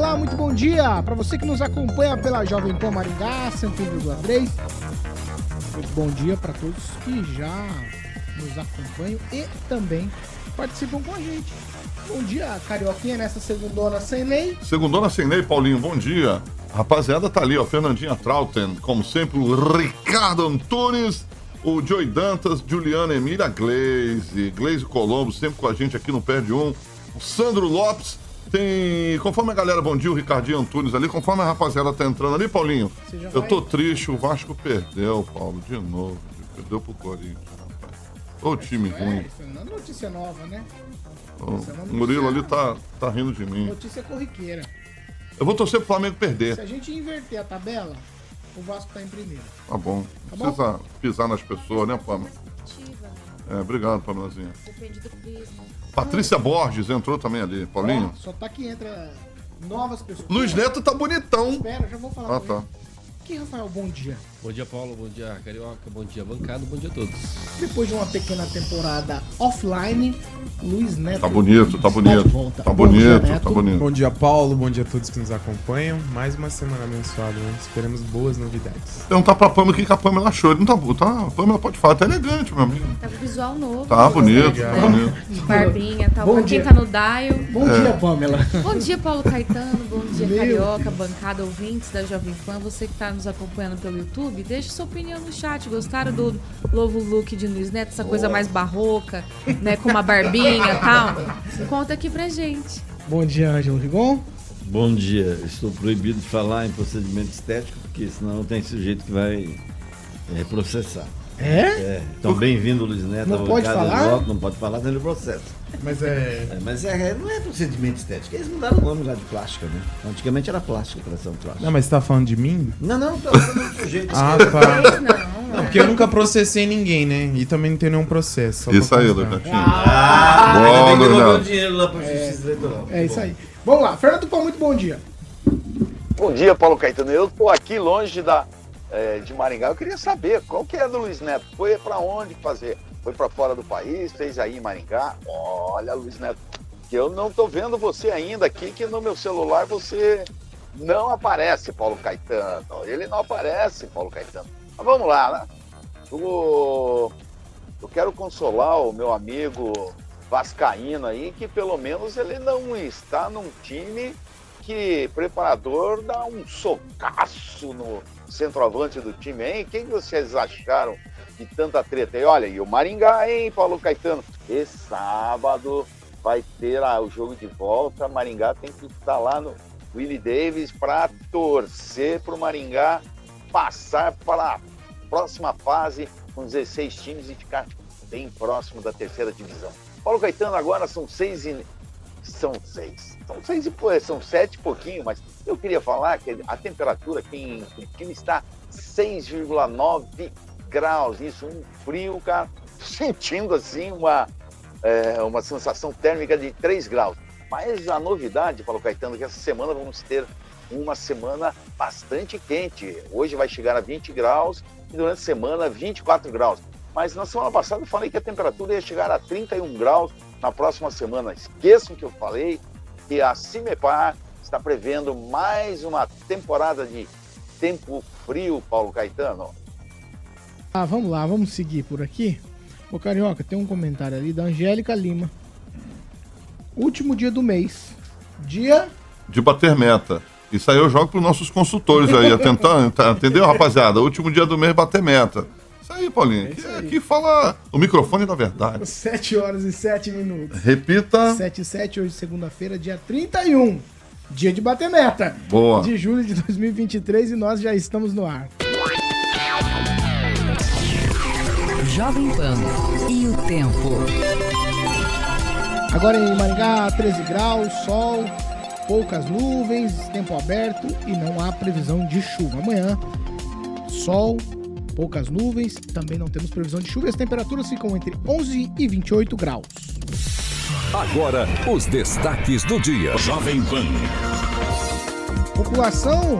Olá, muito bom dia para você que nos acompanha pela Jovem Pan Maringá 101,3. Muito bom dia para todos que já nos acompanham e também participam com a gente. Bom dia, Carioquinha, nessa segundona sem lei. Segundona sem lei, Paulinho, bom dia. Rapaziada, tá ali, ó, Fernandinha Trauten, como sempre, o Ricardo Antunes, o Joey Dantas, Juliana Emília Glaze, Glaze Colombo, sempre com a gente aqui no Pé de Um, o Sandro Lopes, tem, conforme a galera, bom dia, o Ricardinho Antunes ali, conforme a rapaziada tá entrando ali, Paulinho, eu tô triste, o Vasco perdeu, Paulo, de novo, perdeu pro Corinthians, rapaz. Ô time ruim. É, isso não é notícia nova, né? Ô, Isso é o Murilo ali tá, tá rindo de mim. Notícia corriqueira. Eu vou torcer pro Flamengo perder. Se a gente inverter a tabela, o Vasco tá em primeiro. Tá bom. Tá Não precisa pisar nas pessoas, né, Pamela? Perspectiva, né? É, obrigado, Pamelazinha. Depende do prisma. Patrícia Borges entrou também ali. Paulinho? Só tá que entra novas pessoas. Luiz Neto tá bonitão. Espera, já vou falar Ah, tá. ele. Aqui, Rafael, bom dia. Bom dia, Paulo. Bom dia, Carioca. Bom dia, bancada. Bom dia a todos. Depois de uma pequena temporada offline, Luiz Neto. Tá bonito, tá está bonito. de volta. Tá bonito, Neto. tá bonito. Bom dia, Paulo. Bom dia a todos que nos acompanham. Mais uma semana abençoada, né? Esperamos boas novidades. Perguntar pra Pamela o que que a Pamela achou. Ele não tá, tá. A Pamela pode falar, tá elegante, meu amigo. Tá com visual novo. Tá bonito, tá bonito. Barbinha e tal. Bom pra dia. quem tá no dial. Bom dia, Pamela. Bom dia, Paulo Caetano. Bom dia, Meu Carioca, bancada, ouvintes da Jovem Pan. Você que tá nos acompanhando pelo YouTube, deixe sua opinião no chat. Gostaram do novo look de Luiz Neto? Essa coisa mais barroca, né? Com uma barbinha e tal? Conta aqui pra gente. Bom dia, Ângelo Rigon. Bom dia. Estou proibido de falar em procedimento estético, porque senão tem sujeito que vai é, processar. É? É, então, bem-vindo, Luiz Neto. Não pode falar? Voto, Não pode falar dentro do processo. Mas é. É, mas é, não é procedimento estético. Eles mudaram o nome já de plástica, né? Antigamente era plástica, operação plástica. Não, mas você tá falando de mim? Não, não, tô falando do sujeito. Ah, tá. Não. Não, porque eu nunca processei ninguém, né? E também não tenho nenhum processo. Isso aí. Luiz Netinho. Ah, Bom, ainda bem que Luiz devolveu o Neto. dinheiro lá pra Justiça Eleitoral. É isso aí. Vamos lá, Fernando Pão, muito bom dia. Bom dia, Paulo Caetano. Eu estou aqui longe da, eh, de Maringá. Eu queria saber qual que é do Luiz Neto. Foi para onde fazer? Foi para fora do país? Fez aí em Maringá? Olha, Luiz Neto, que eu não estou vendo você ainda aqui, que no meu celular você não aparece, Paulo Caetano. Ele não aparece, Paulo Caetano. Mas vamos lá, né? O- Eu quero consolar o meu amigo Vascaíno aí, que pelo menos ele não está num time que preparador dá um socaço no centroavante do time, hein? Quem que vocês acharam de tanta treta? E olha, e o Maringá, hein, Paulo Caetano? Esse sábado vai ter ah, o jogo de volta. Maringá tem que estar lá no Willie Davis para torcer para o Maringá passar para a próxima fase com 16 times e ficar bem próximo da terceira divisão. Paulo Caetano agora são seis e são seis. São seis e são sete e pouquinho, mas eu queria falar que a temperatura aqui em Curitiba está 6,9 graus. Isso, um frio, cara. Sentindo assim uma, é, uma sensação térmica de 3 graus. Mas a novidade, Paulo Caetano, que essa semana vamos ter uma semana bastante quente. Hoje vai chegar a 20 graus e durante a semana 24 graus. Mas na semana passada eu falei que a temperatura ia chegar a 31 graus na próxima semana. Esqueçam que eu falei que a Cimepar está prevendo mais uma temporada de tempo frio, Paulo Caetano. Ah, vamos lá, vamos seguir por aqui. Ô Carioca, tem um comentário ali da Angélica Lima. Último dia do mês. Dia. De bater meta. Isso aí eu jogo pros nossos consultores aí, tentando, tá, entendeu, rapaziada? Último dia do mês bater meta. Aí, Paulinho. É Aqui, aí. aqui fala o microfone da verdade. 7 horas e 7 minutos. Repita. 7 e 7, hoje, segunda-feira, dia 31. Dia de bater meta. Boa. De julho de 2023 e nós já estamos no ar. Jovem Pan e o tempo. Agora em Maringá, 13 graus, sol, poucas nuvens, tempo aberto e não há previsão de chuva. Amanhã, sol, poucas nuvens, também não temos previsão de chuva e as temperaturas ficam entre 11 e 28 graus. Agora, os destaques do dia. Jovem Pan. População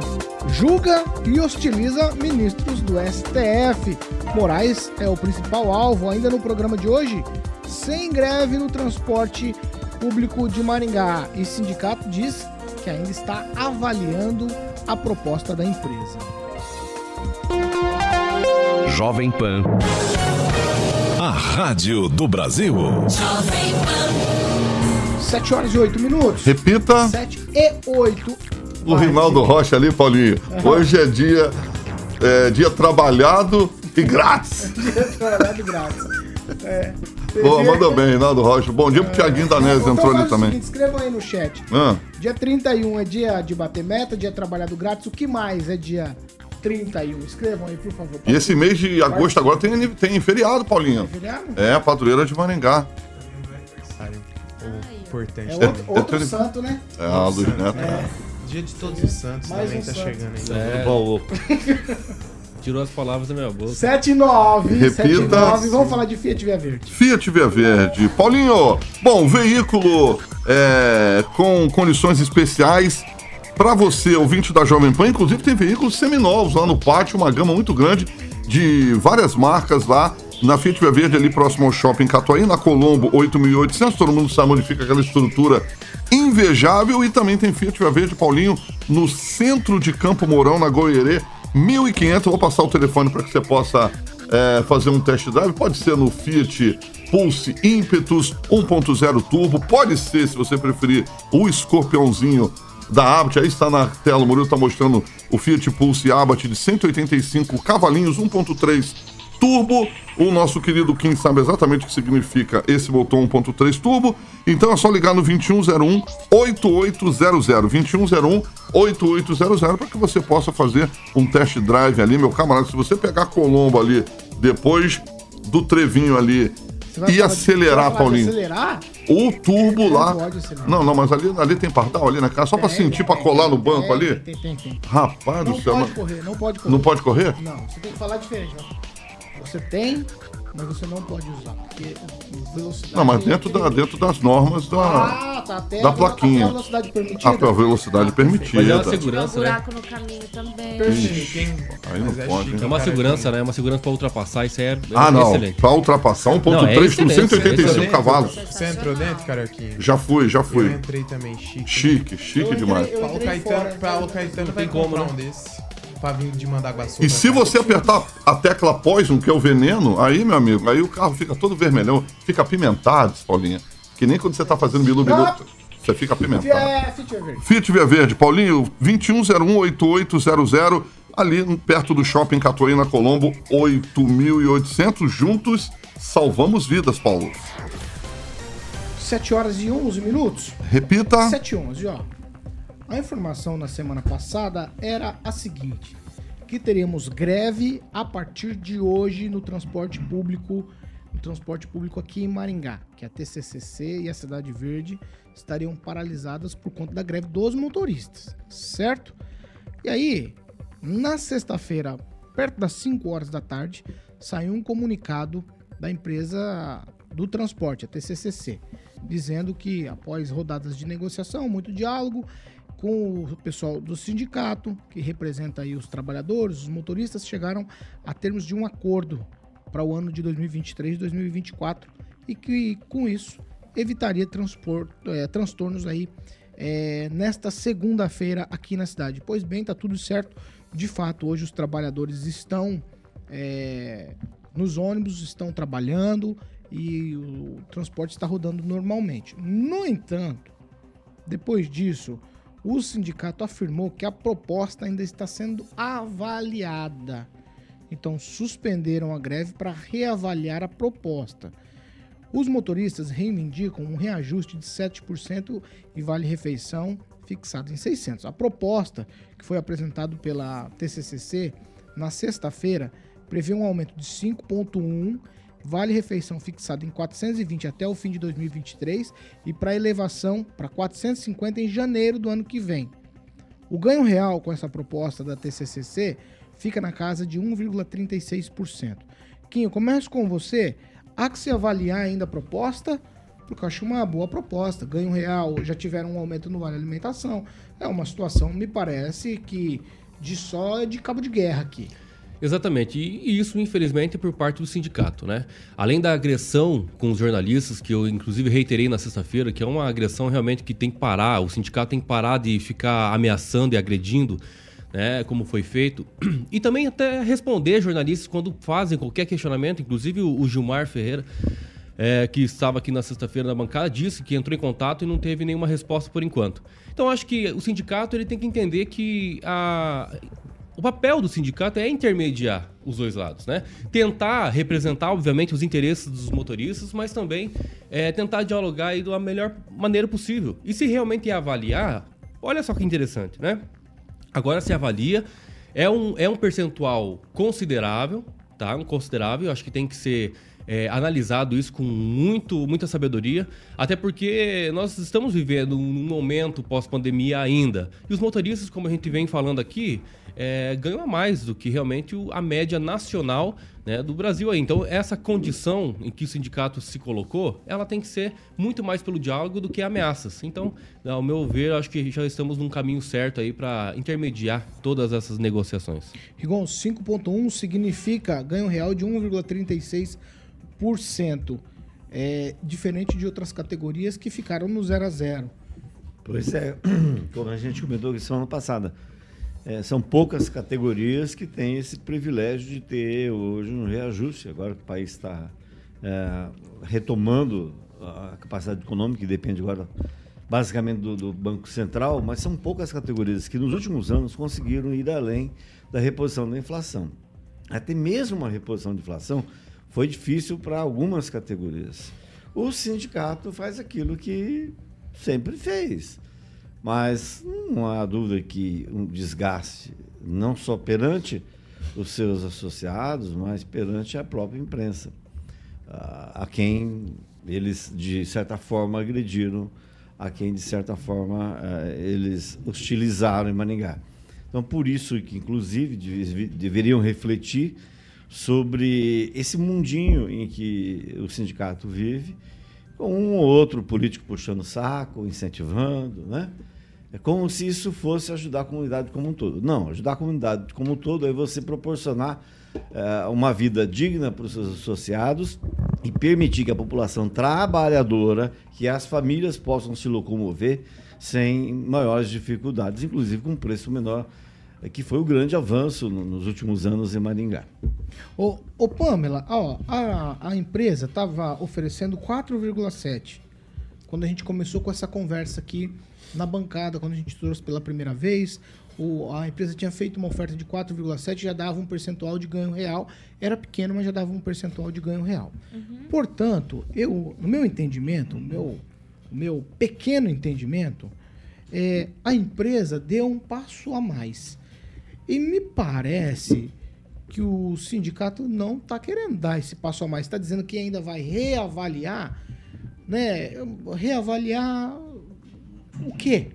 julga e hostiliza ministros do STF. Moraes é o principal alvo ainda no programa de hoje. Sem greve no transporte público de Maringá. E sindicato diz que ainda está avaliando a proposta da empresa. Jovem Pan. A Rádio do Brasil. 7 horas e 8 minutos. Repita. 7 e 8. O Rinaldo Rocha ali, Paulinho. Hoje é dia, é, dia trabalhado e grátis. Dia trabalhado grátis. É. Boa, mandou bem, Rinaldo Rocha. Bom dia pro Tiaguinho Danese, Então entrou ali também. seguinte, escrevam aí no chat. Ah, Dia 31 é dia de bater meta, dia trabalhado grátis. O que mais é dia 31? Escrevam aí, por favor. e esse mês de agosto agora tem, tem feriado, Paulinho. Feriado? É, a padroeira de Maringá. Aniversário. Ou importante É outro, outro tô- santo, né? É, a Luz Neto. É. Dia de Todos os Santos Mais também um tá santo. chegando aí. É, Baú. tirou as palavras da minha boca. 7 e 9. Repita. 7 e 9. Vamos falar de Fiat Via Verde. Fiat Via Verde. Paulinho, bom, veículo é, com condições especiais para você, ouvinte da Jovem Pan. Inclusive tem veículos seminovos lá no pátio, uma gama muito grande de várias marcas lá na Fiat Via Verde, ali próximo ao Shopping Catuaí, na Colombo 8800. Todo mundo sabe onde fica aquela estrutura invejável. E também tem Fiat Via Verde, Paulinho, no centro de Campo Mourão, na Goierê, 1500. Eu Vou passar o telefone para que você possa é, fazer um test drive. Pode ser no Fiat Pulse Impetus 1.0 Turbo. Pode ser, se você preferir, o escorpiãozinho da Abt. Aí está na tela, o Murilo está mostrando o Fiat Pulse Abarth de 185 cavalinhos, 1.3 turbo. O nosso querido Kim sabe exatamente o que significa esse motor 1.3 turbo. Então é só ligar no 2101 8800. 2101 8800 para que você possa fazer um test drive ali, meu camarada. Se você pegar Colombo ali depois do Trevinho ali e acelerar, Paulinho. Acelerar? O turbo Não lá. pode. Não, não, mas ali, ali tem pardal ali na casa, só pra sentir, pra colar no banco ali. Tem, tem, tem. Rapaz Não do céu, pode mas- correr, não pode correr. não pode correr? Não, você tem que falar diferente. ó. Você tem, mas você não pode usar. Porque velocidade. Não, mas é dentro, da, dentro das normas da, Ah, tá até da plaquinha. A velocidade permitida. a tua velocidade permitida. Mas é uma um segurança, né? buraco no caminho também. Aí não Mas é pode, chique, hein? É uma cara, segurança, né? É uma segurança pra ultrapassar, isso aí é, é Ah, não. excelente. Pra ultrapassar 1.3 Não, é com excelente, 185 excelente. cavalos. Você entrou dentro, Carioquinha? Já fui, já Eu fui. entrei também, chique. Chique, chique Eu entrei- demais. eu Paulo entrei Caetano, Paulo Caetano vai tem como, comprar né? um desse. Pra vir de Mandaguaçu. E pra se cá. você apertar a tecla Poison, que é o veneno, aí, meu amigo, aí o carro fica todo vermelhão, fica apimentado, Paulinha. Que nem quando você tá fazendo bilu bilu, Ah. você fica apimentado. É, Fiat Via Verde. Via Verde, Paulinho, 21018800, ali perto do Shopping Catuaí, na Colombo, 8.800. Juntos, salvamos vidas, Paulo. 7 horas e 11 minutos. Repita. 7 e 11, ó. A informação na semana passada era a seguinte: que teríamos greve a partir de hoje no transporte público, no transporte público aqui em Maringá, que a TCCC e a Cidade Verde estariam paralisadas por conta da greve dos motoristas, certo? E aí, na sexta-feira, perto das 5 horas da tarde, saiu um comunicado da empresa do transporte, a TCCC, dizendo que após rodadas de negociação, muito diálogo com o pessoal do sindicato, que representa aí os trabalhadores, os motoristas, chegaram a termos de um acordo para o ano de 2023 e 2024 e que com isso evitaria eh, transtornos aí eh, nesta segunda-feira aqui na cidade. Pois bem, tá tudo certo. De fato, hoje os trabalhadores estão eh, nos ônibus, estão trabalhando e o transporte está rodando normalmente. No entanto, depois disso, o sindicato afirmou que a proposta ainda está sendo avaliada. Então, suspenderam a greve para reavaliar a proposta. Os motoristas reivindicam um reajuste de 7% e vale-refeição fixado em 600. A proposta, que foi apresentada pela TCCC na sexta-feira, prevê um aumento de 5,1% vale refeição fixado em 420 até o fim de 2023 e para elevação para 450 em janeiro do ano que vem. O ganho real com essa proposta da TCCC fica na casa de 1,36%. Quinho, começo com você. Há que se avaliar ainda a proposta, porque eu acho uma boa proposta. Ganho real, já tiveram um aumento no vale alimentação. É uma situação, me parece, que de só de cabo de guerra aqui. Exatamente, e isso infelizmente por parte do sindicato, né? Além da agressão com os jornalistas, que eu inclusive reiterei na sexta-feira, que é uma agressão realmente que tem que parar, o sindicato tem que parar de ficar ameaçando e agredindo, né, como foi feito, e também até responder jornalistas quando fazem qualquer questionamento, inclusive o Gilmar Ferreira, é, que estava aqui na sexta-feira na bancada, disse que entrou em contato e não teve nenhuma resposta por enquanto. Então acho que o sindicato ele tem que entender que a, o papel do sindicato é intermediar os dois lados, né? Tentar representar, obviamente, os interesses dos motoristas, mas também é, tentar dialogar aí da melhor maneira possível. E se realmente avaliar, olha só que interessante, né? Agora se avalia, é um, é um percentual considerável, tá? Um considerável, acho que tem que ser é, analisado isso com muito, muita sabedoria, até porque nós estamos vivendo um momento pós-pandemia ainda. E os motoristas, como a gente vem falando aqui, é, ganham a mais do que realmente a média nacional né, do Brasil aí. Então, essa condição em que o sindicato se colocou, ela tem que ser muito mais pelo diálogo do que ameaças. Então, ao meu ver, acho que já estamos num caminho certo aí para intermediar todas essas negociações. Rigon, 5.1 significa ganho real de 1,36%. É diferente de outras categorias que ficaram no 0 a 0. Pois é, como a gente comentou aqui semana passada, é, são poucas categorias que têm esse privilégio de ter hoje um reajuste. Agora que o país está é, retomando a capacidade econômica, que depende agora basicamente do, do, Banco Central, mas são poucas categorias que nos últimos anos conseguiram ir além da reposição da inflação. Até mesmo uma reposição de inflação foi difícil para algumas categorias. O sindicato faz aquilo que sempre fez mas não há dúvida que um desgaste, não só perante os seus associados, mas perante a própria imprensa, a quem eles, de certa forma, agrediram, a quem, de certa forma, eles hostilizaram em Maningá. Então, por isso que, inclusive, deveriam refletir sobre esse mundinho em que o sindicato vive, com um ou outro político puxando o saco, incentivando, né? É como se isso fosse ajudar a comunidade como um todo. Não, ajudar a comunidade como um todo é você proporcionar é, uma vida digna para os seus associados e permitir que a população trabalhadora, que as famílias possam se locomover sem maiores dificuldades, inclusive com preço menor, que foi o grande avanço no, nos últimos anos em Maringá. Ô, ô Pamela, ó, a, a empresa estava oferecendo 4,7 quando a gente começou com essa conversa aqui na bancada, quando a gente trouxe pela primeira vez, o, a empresa tinha feito uma oferta de 4,7, já dava um percentual de ganho real. Era pequeno, mas já dava um percentual de ganho real. Uhum. Portanto, eu, no meu entendimento, o meu, o meu pequeno entendimento, é, a empresa deu um passo a mais. E me parece que o sindicato não está querendo dar esse passo a mais. Está dizendo que ainda vai reavaliar, né? Reavaliar o quê?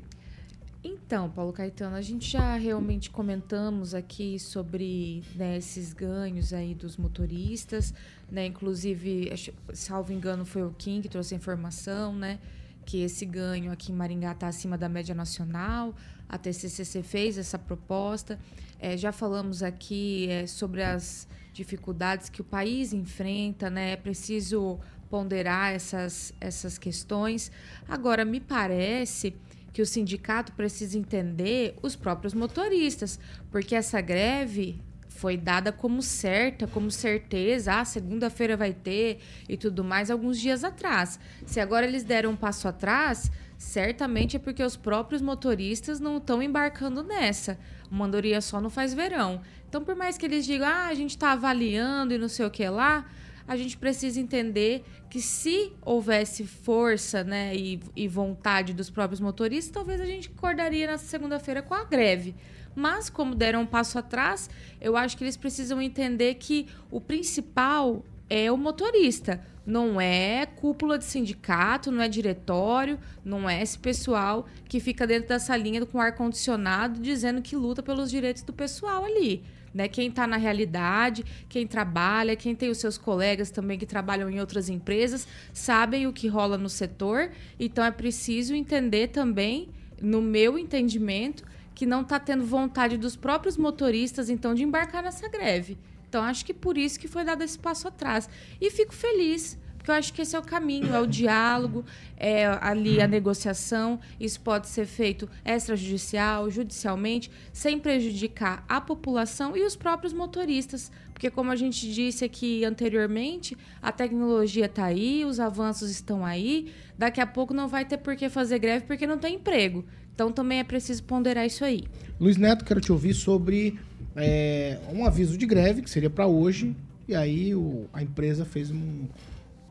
Então, Paulo Caetano, a gente já realmente comentamos aqui sobre né, esses ganhos aí dos motoristas, né? Inclusive, salvo engano, foi o Kim que trouxe a informação, né? Que esse ganho aqui em Maringá está acima da média nacional. A TCCC fez essa proposta. É, já falamos aqui é, sobre as dificuldades que o país enfrenta, né? É preciso ponderar essas, essas questões. Agora, me parece que o sindicato precisa entender os próprios motoristas, porque essa greve foi dada como certa, como certeza, ah, segunda-feira vai ter e tudo mais, alguns dias atrás. Se agora eles deram um passo atrás, certamente é porque os próprios motoristas não estão embarcando nessa. Uma andorinha só não faz verão. Então, por mais que eles digam, ah, a gente está avaliando e não sei o que lá, a gente precisa entender que se houvesse força né, e, e vontade dos próprios motoristas, talvez a gente acordaria na segunda-feira com a greve. Mas, como deram um passo atrás, eu acho que eles precisam entender que o principal é o motorista. Não é cúpula de sindicato, não é diretório, não é esse pessoal que fica dentro dessa linha com ar-condicionado dizendo que luta pelos direitos do pessoal ali. Né? Quem está na realidade, quem trabalha, quem tem os seus colegas também que trabalham em outras empresas, sabem o que rola no setor. Então é preciso entender também, no meu entendimento, que não está tendo vontade dos próprios motoristas, então, de embarcar nessa greve. Então, acho que por isso que foi dado esse passo atrás. E fico feliz, porque eu acho que esse é o caminho, é o diálogo, é ali a negociação. Isso pode ser feito extrajudicial, judicialmente, sem prejudicar a população e os próprios motoristas. Porque, como a gente disse aqui anteriormente, a tecnologia está aí, os avanços estão aí. Daqui a pouco não vai ter por que fazer greve porque não tem emprego. Então, também é preciso ponderar isso aí. Luiz Neto, quero te ouvir sobre é, um aviso de greve, que seria para hoje, e aí o, a empresa fez um,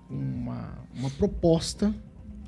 uma, uma proposta,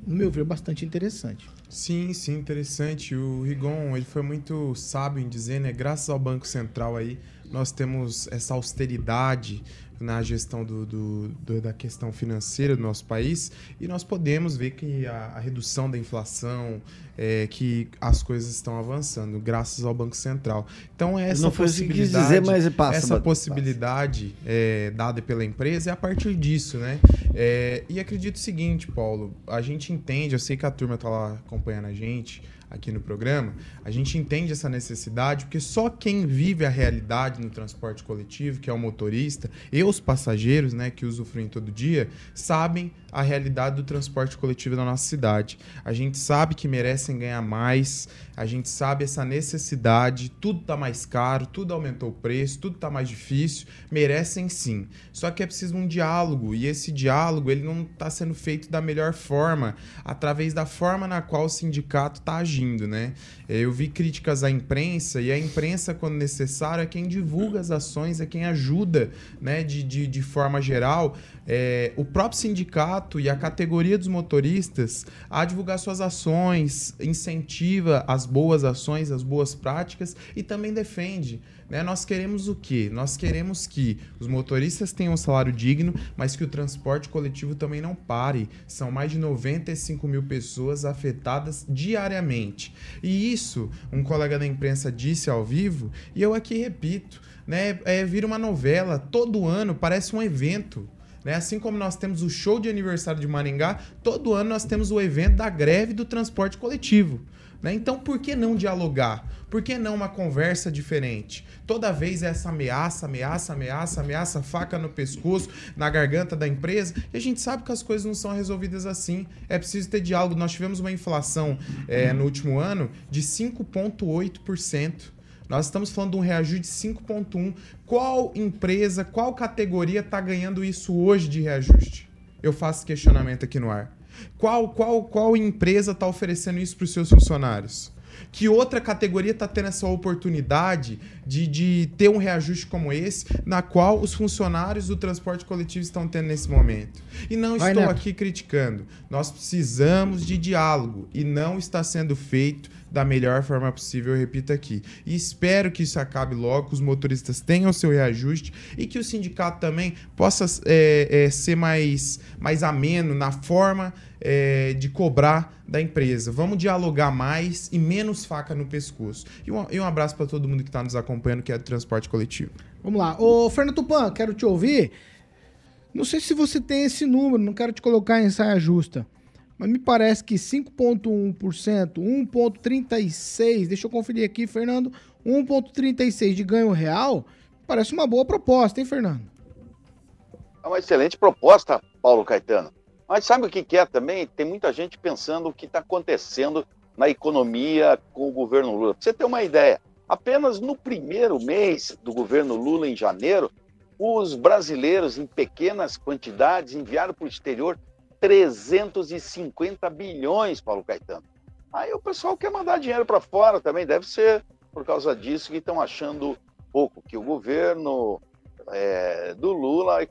no meu ver, bastante interessante. Sim, sim, interessante. O Rigon, ele foi muito sábio em dizer, né? Graças ao Banco Central aí, nós temos essa austeridade na gestão do, do, do, da questão financeira do nosso país e nós podemos ver que a, a redução da inflação, é, que as coisas estão avançando graças ao Banco Central. Então essa Não possibilidade, dizer, mas passa, essa possibilidade é, dada pela empresa é a partir disso, né? É, e acredito o seguinte, Paulo, a gente entende, eu sei que a turma está lá acompanhando a gente aqui no programa, a gente entende essa necessidade porque só quem vive a realidade no transporte coletivo, que é o motorista, e os passageiros, né, que usufruem todo dia, sabem a realidade do transporte coletivo da nossa cidade. A gente sabe que merecem ganhar mais, a gente sabe essa necessidade, tudo está mais caro, tudo aumentou o preço, tudo está mais difícil, merecem sim. Só que é preciso um diálogo e esse diálogo ele não está sendo feito da melhor forma, através da forma na qual o sindicato está agindo, né? Eu vi críticas à imprensa e a imprensa, quando necessário, é quem divulga as ações, é quem ajuda, né, de, de, de forma geral, é, o próprio sindicato e a categoria dos motoristas a divulgar suas ações, incentiva as boas ações, as boas práticas e também defende. Né? Nós queremos o quê? Nós queremos que os motoristas tenham um salário digno, mas que o transporte coletivo também não pare. São mais de 95 mil pessoas afetadas diariamente. E isso, um colega da imprensa disse ao vivo, e eu aqui repito, né? É, vira uma novela, todo ano parece um evento. Né? Assim como nós temos o show de aniversário de Maringá, todo ano nós temos o evento da greve do transporte coletivo. Né? Então, por que não dialogar? Por que não uma conversa diferente? Toda vez é essa ameaça, ameaça, ameaça, ameaça, faca no pescoço, na garganta da empresa, e a gente sabe que as coisas não são resolvidas assim. É preciso ter diálogo. Nós tivemos uma inflação é, no último ano de 5,8%. Nós estamos falando de um reajuste de 5,1. Qual empresa, qual categoria está ganhando isso hoje de reajuste? Eu faço questionamento aqui no ar. Qual, qual, qual empresa está oferecendo isso para os seus funcionários? Que outra categoria está tendo essa oportunidade de, de ter um reajuste como esse, na qual os funcionários do transporte coletivo estão tendo nesse momento? E não Vai, estou Neto. aqui criticando. Nós precisamos de diálogo e não está sendo feito da melhor forma possível, eu repito aqui. E espero que isso acabe logo, que os motoristas tenham o seu reajuste e que o sindicato também possa é, é, ser mais, mais ameno na forma é, de cobrar da empresa. Vamos dialogar mais e menos faca no pescoço. E um, e um abraço para todo mundo que está nos acompanhando, que é do transporte coletivo. Vamos lá. Ô, Fernando Tupan, quero te ouvir. Não sei se você tem esse número, não quero te colocar em saia justa. Mas me parece que 5,1%, 1,36%, deixa eu conferir aqui, Fernando, 1,36% de ganho real, parece uma boa proposta, hein, Fernando? É uma excelente proposta, Paulo Caetano. Mas sabe o que é também? Tem muita gente pensando o que está acontecendo na economia com o governo Lula. Pra você ter uma ideia, apenas no primeiro mês do governo Lula, em janeiro, os brasileiros, em pequenas quantidades, enviaram para o exterior 350 bilhões, Paulo Caetano. Aí o pessoal quer mandar dinheiro para fora também, deve ser por causa disso que estão achando pouco, que o governo é, do Lula,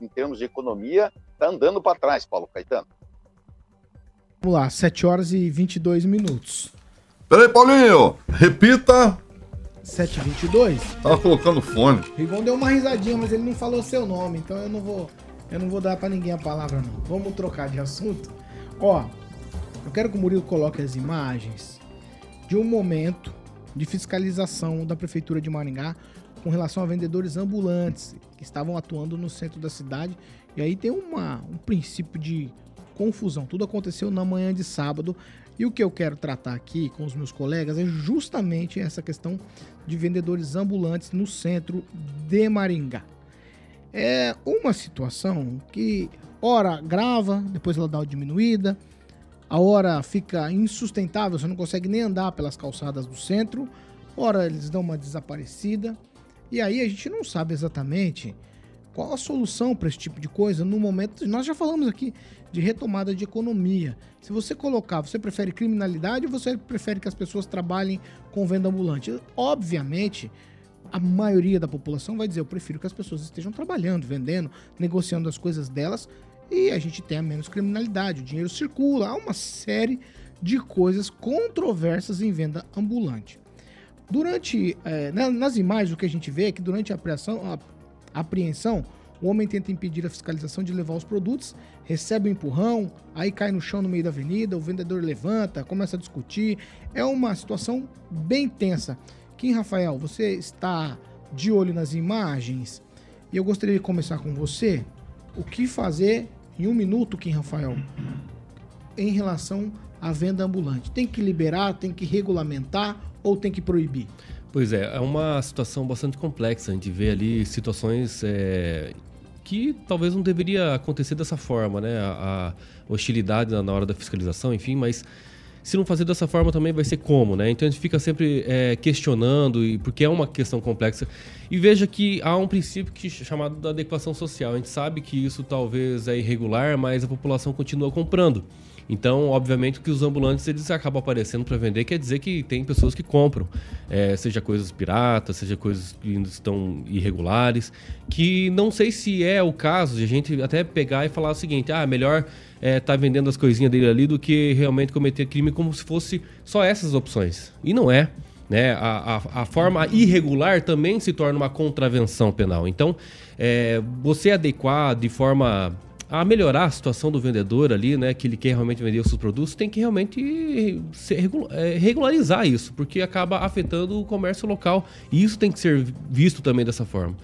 em termos de economia, está andando para trás, Paulo Caetano. Vamos lá, 7 horas e 22 minutos. Peraí, Paulinho, repita. 7 e 22 Tava colocando fone. Rigon deu uma risadinha, mas ele não falou seu nome, então eu não vou Eu não vou dar pra ninguém a palavra, não. Vamos trocar de assunto. Ó, eu quero que o Murilo coloque as imagens de um momento de fiscalização da Prefeitura de Maringá com relação a vendedores ambulantes que estavam atuando no centro da cidade. E aí tem uma, um princípio de confusão. Tudo aconteceu na manhã de sábado. E o que eu quero tratar aqui com os meus colegas é justamente essa questão de vendedores ambulantes no centro de Maringá. É uma situação que, ora, grava, depois ela dá uma diminuída, a hora fica insustentável, você não consegue nem andar pelas calçadas do centro, ora, eles dão uma desaparecida, e aí a gente não sabe exatamente qual a solução para esse tipo de coisa no momento. Nós já falamos aqui de retomada de economia. Se você colocar, você prefere criminalidade ou você prefere que as pessoas trabalhem com venda ambulante? Obviamente, a maioria da população vai dizer: eu prefiro que as pessoas estejam trabalhando, vendendo, negociando as coisas delas e a gente tenha menos criminalidade, o dinheiro circula, há uma série de coisas controversas em venda ambulante. Durante, é, nas imagens, o que a gente vê é que durante a apreensão, a apreensão, o homem tenta impedir a fiscalização de levar os produtos, recebe um empurrão, aí cai no chão no meio da avenida, o vendedor levanta, começa a discutir. É uma situação bem tensa. Kim Rafael, você está de olho nas imagens e eu gostaria de começar com você. O que fazer em um minuto, Kim Rafael, em relação à venda ambulante? Tem que liberar, tem que regulamentar ou tem que proibir? Pois é, é uma situação bastante complexa. A gente vê ali situações é, que talvez não deveria acontecer dessa forma, né? A, hostilidade na hora da fiscalização, enfim, mas se não fazer dessa forma também vai ser como, né? Então a gente fica sempre é, questionando, e porque é uma questão complexa. E veja que há um princípio que, chamado da adequação social. A gente sabe que isso talvez é irregular, mas a população continua comprando. Então, obviamente que os ambulantes eles acabam aparecendo para vender, quer dizer que tem pessoas que compram, é, seja coisas piratas, seja coisas que estão irregulares, que não sei se é o caso de a gente até pegar e falar o seguinte, ah, melhor é, tá vendendo as coisinhas dele ali do que realmente cometer crime como se fosse só essas opções. E não é. Né? A, a, a, forma irregular também se torna uma contravenção penal. Então, é, você adequar de forma a melhorar a situação do vendedor ali, né, que ele quer realmente vender os seus produtos, tem que realmente é, regularizar isso, porque acaba afetando o comércio local. E isso tem que ser visto também dessa forma.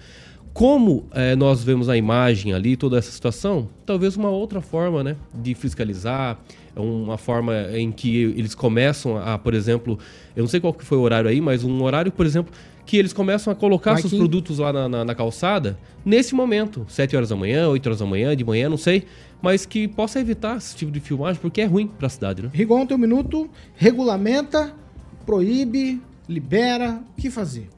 Como é, nós vemos a imagem ali, toda essa situação, talvez uma outra forma né, de fiscalizar, uma forma em que eles começam a, por exemplo, eu não sei qual que foi o horário aí, mas um horário, por exemplo, que eles começam a colocar seus que... produtos lá na, na, na, calçada nesse momento, 7 horas da manhã, 8 horas da manhã, de manhã, não sei, mas que possa evitar esse tipo de filmagem, porque é ruim para a cidade, né? Rigon, tem um minuto, regulamenta, proíbe, libera, o que fazer?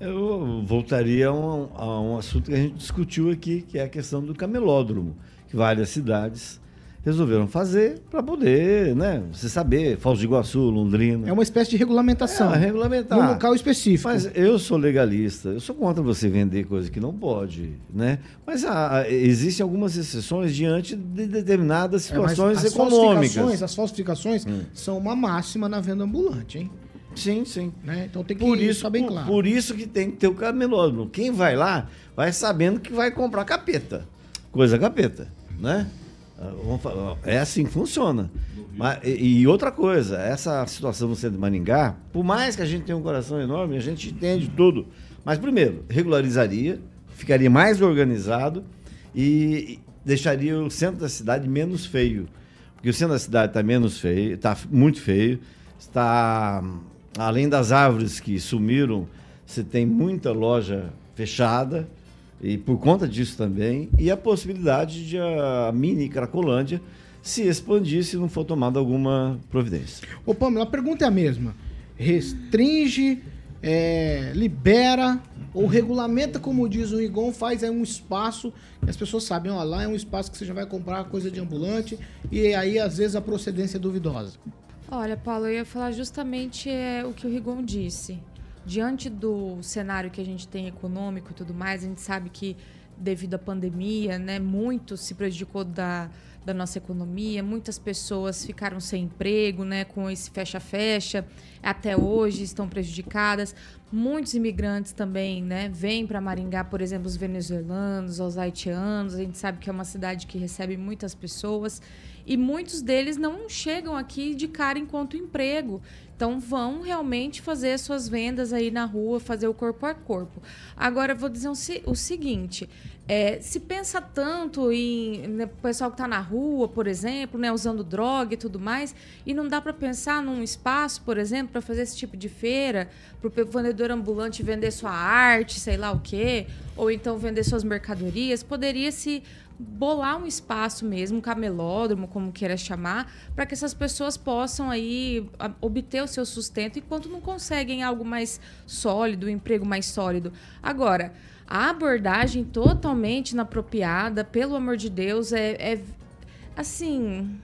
Eu voltaria a um, a um assunto que a gente discutiu aqui, que é a questão do camelódromo, que várias cidades resolveram fazer para poder, né? Você saber, Foz do Iguaçu, Londrina. É uma espécie de regulamentação. É, regulamentar. Num local específico. Mas eu sou legalista, eu sou contra você vender coisa que não pode, né? Mas ah, existem algumas exceções diante de determinadas é, situações é, as econômicas. Falsificações, as falsificações hum. são uma máxima na venda ambulante, hein? Sim, sim. Né? Então tem que por isso, bem claro. Por, por isso que tem que ter o camelódromo. Quem vai lá vai sabendo que vai comprar capeta. Coisa capeta, né? Ah, é assim que funciona. Mas, e, outra coisa, essa situação no centro de Maningá, por mais que a gente tenha um coração enorme, a gente entende tudo. Mas, primeiro, regularizaria, ficaria mais organizado e deixaria o centro da cidade menos feio. Porque o centro da cidade está menos feio, está muito feio, está. Além das árvores que sumiram, você tem muita loja fechada e por conta disso também, e a possibilidade de a mini Cracolândia se expandir se não for tomada alguma providência. Ô Pamela, a pergunta é a mesma. Restringe, é, libera ou regulamenta, como diz o Rigon, faz aí um espaço que as pessoas sabem, ó, lá é um espaço que você já vai comprar coisa de ambulante e aí às vezes a procedência é duvidosa. Olha, Paulo, eu ia falar justamente é, o que o Rigon disse diante do cenário que a gente tem econômico e tudo mais, a gente sabe que devido à pandemia, né, muito se prejudicou da da nossa economia. Muitas pessoas ficaram sem emprego, né, com esse fecha-fecha, até hoje estão prejudicadas. Muitos imigrantes também, né, vêm para Maringá, por exemplo, os venezuelanos, os haitianos. A gente sabe que é uma cidade que recebe muitas pessoas e muitos deles não chegam aqui de cara enquanto emprego. Então vão realmente fazer as suas vendas aí na rua, fazer o corpo a corpo. Agora vou dizer um, o seguinte: é, se pensa tanto em né, pessoal que está na rua, por exemplo, né, usando droga e tudo mais, e não dá para pensar num espaço, por exemplo, para fazer esse tipo de feira, para o vendedor ambulante vender sua arte, sei lá o quê, ou então vender suas mercadorias, poderia se bolar um espaço mesmo, um camelódromo, como queira chamar, para que essas pessoas possam aí obter o seu sustento enquanto não conseguem algo mais sólido, um emprego mais sólido. Agora, a abordagem totalmente inapropriada, pelo amor de Deus, é, é assim.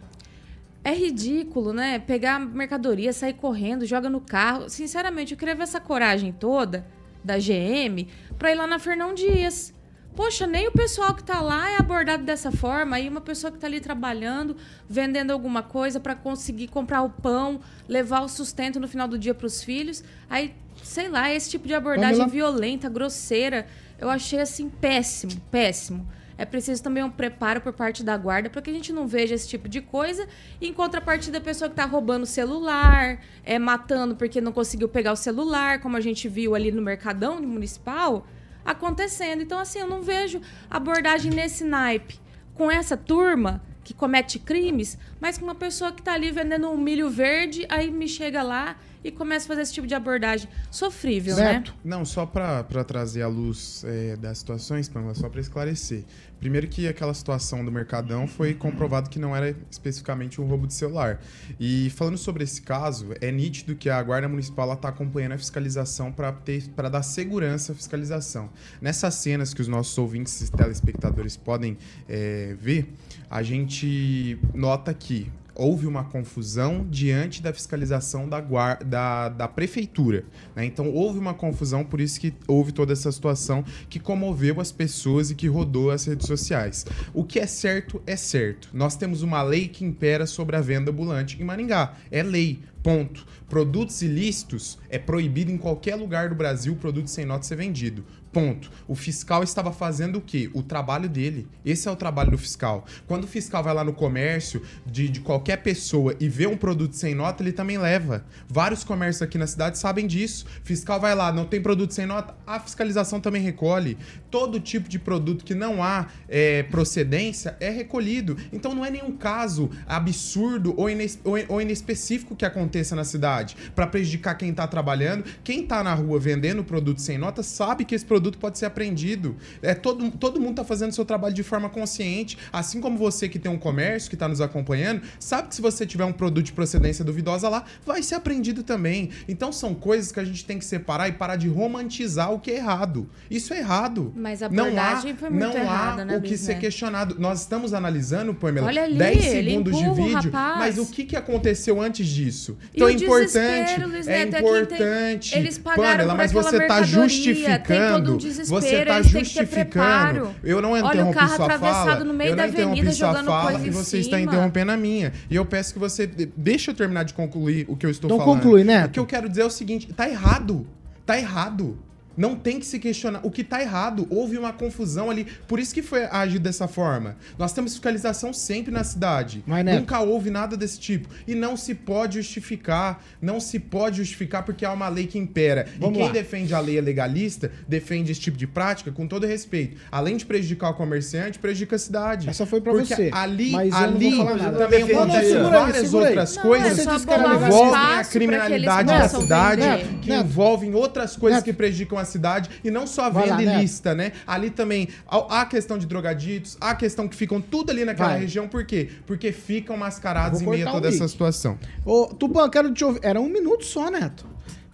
É ridículo, né? Pegar mercadoria, sair correndo, joga no carro. Sinceramente, eu queria ver essa coragem toda da GM para ir lá na Fernão Dias Poxa, nem o pessoal que está lá é abordado dessa forma. Aí uma pessoa que está ali trabalhando, vendendo alguma coisa para conseguir comprar o pão, levar o sustento no final do dia para os filhos. Aí, sei lá, esse tipo de abordagem violenta, grosseira, eu achei assim péssimo, péssimo. É preciso também um preparo por parte da guarda para que a gente não veja esse tipo de coisa. Em contrapartida, a pessoa que está roubando o celular, é matando porque não conseguiu pegar o celular, como a gente viu ali no Mercadão Municipal acontecendo. Então, assim, eu não vejo abordagem nesse naipe com essa turma que comete crimes, mas com uma pessoa que está ali vendendo um milho verde, aí me chega lá e começa a fazer esse tipo de abordagem. Sofrível, certo. né? Não, só para trazer a luz é, das situações, Pamela, só para esclarecer. Primeiro que aquela situação do Mercadão foi comprovado que não era especificamente um roubo de celular. E falando sobre esse caso, é nítido que a Guarda Municipal está acompanhando a fiscalização para dar segurança à fiscalização. Nessas cenas que os nossos ouvintes e telespectadores podem é, ver, a gente nota que houve uma confusão diante da fiscalização da, guarda, da, da prefeitura. Né? Então houve uma confusão, por isso que houve toda essa situação que comoveu as pessoas e que rodou as redes sociais. O que é certo é certo. Nós temos uma lei que impera sobre a venda ambulante em Maringá. É lei. Ponto. Produtos ilícitos é proibido em qualquer lugar do Brasil produto sem nota ser vendido. Ponto. O fiscal estava fazendo o quê? O trabalho dele. Esse é o trabalho do fiscal. Quando o fiscal vai lá no comércio de, de qualquer pessoa e vê um produto sem nota, ele também leva. Vários comércios aqui na cidade sabem disso. fiscal vai lá, não tem produto sem nota, a fiscalização também recolhe. Todo tipo de produto que não há é, procedência é recolhido. Então não é nenhum caso absurdo ou, ines, ou, ou inespecífico que aconteça na cidade para prejudicar quem está trabalhando. Quem está na rua vendendo produto sem nota sabe que esse produto produto pode ser apreendido. É, todo, todo mundo está fazendo seu trabalho de forma consciente. Assim como você que tem um comércio, que está nos acompanhando, sabe que se você tiver um produto de procedência duvidosa lá, vai ser apreendido também. Então são coisas que a gente tem que separar e parar de romantizar o que é errado. Isso é errado. Mas a abordagem não há, foi muito não errada, há né, o que ser questionado. Nós estamos analisando, Pamela, Olha ali, 10 ele segundos de empurra vídeo, rapaz. mas o que, que aconteceu antes disso? Então é importante, Luiz é Neto, é tem- importante. eles pagaram Pamela, mas você está justificando, um desespero, você está ter justificando. Eu não Olha o interrompi carro sua atravessado fala. no meio eu da não interrompi avenida, sua jogando fala coisa e você está cima. interrompendo a minha. E eu peço que você deixa eu terminar de concluir o que eu estou Então falando. conclui, Neto. O que eu quero dizer é o seguinte, tá errado. Tá errado. Não tem que se questionar. O que tá errado? Houve uma confusão ali. Por isso que foi agido dessa forma. Nós temos fiscalização sempre na cidade. Mas, Neto. Nunca houve nada desse tipo. E não se pode justificar. Não se pode justificar porque há uma lei que impera. Vamos e quem lá. defende a lei é legalista, defende esse tipo de prática com todo respeito. Além de prejudicar o comerciante, prejudica a cidade. Essa foi pra porque você, Ali, mas ali também acontecem várias outras Não, coisas é que envolvem a criminalidade da cidade, vender. que envolvem outras coisas Neto. que prejudicam a cidade e não só a Vai lá, venda Neto. ilícita, né? Ali também há a questão de drogaditos, há a questão que ficam tudo ali naquela Vai. região, por quê? Porque ficam mascarados em meio a toda o essa situação. Ô, Tupã, quero te ouvir. Era um minuto só, Neto.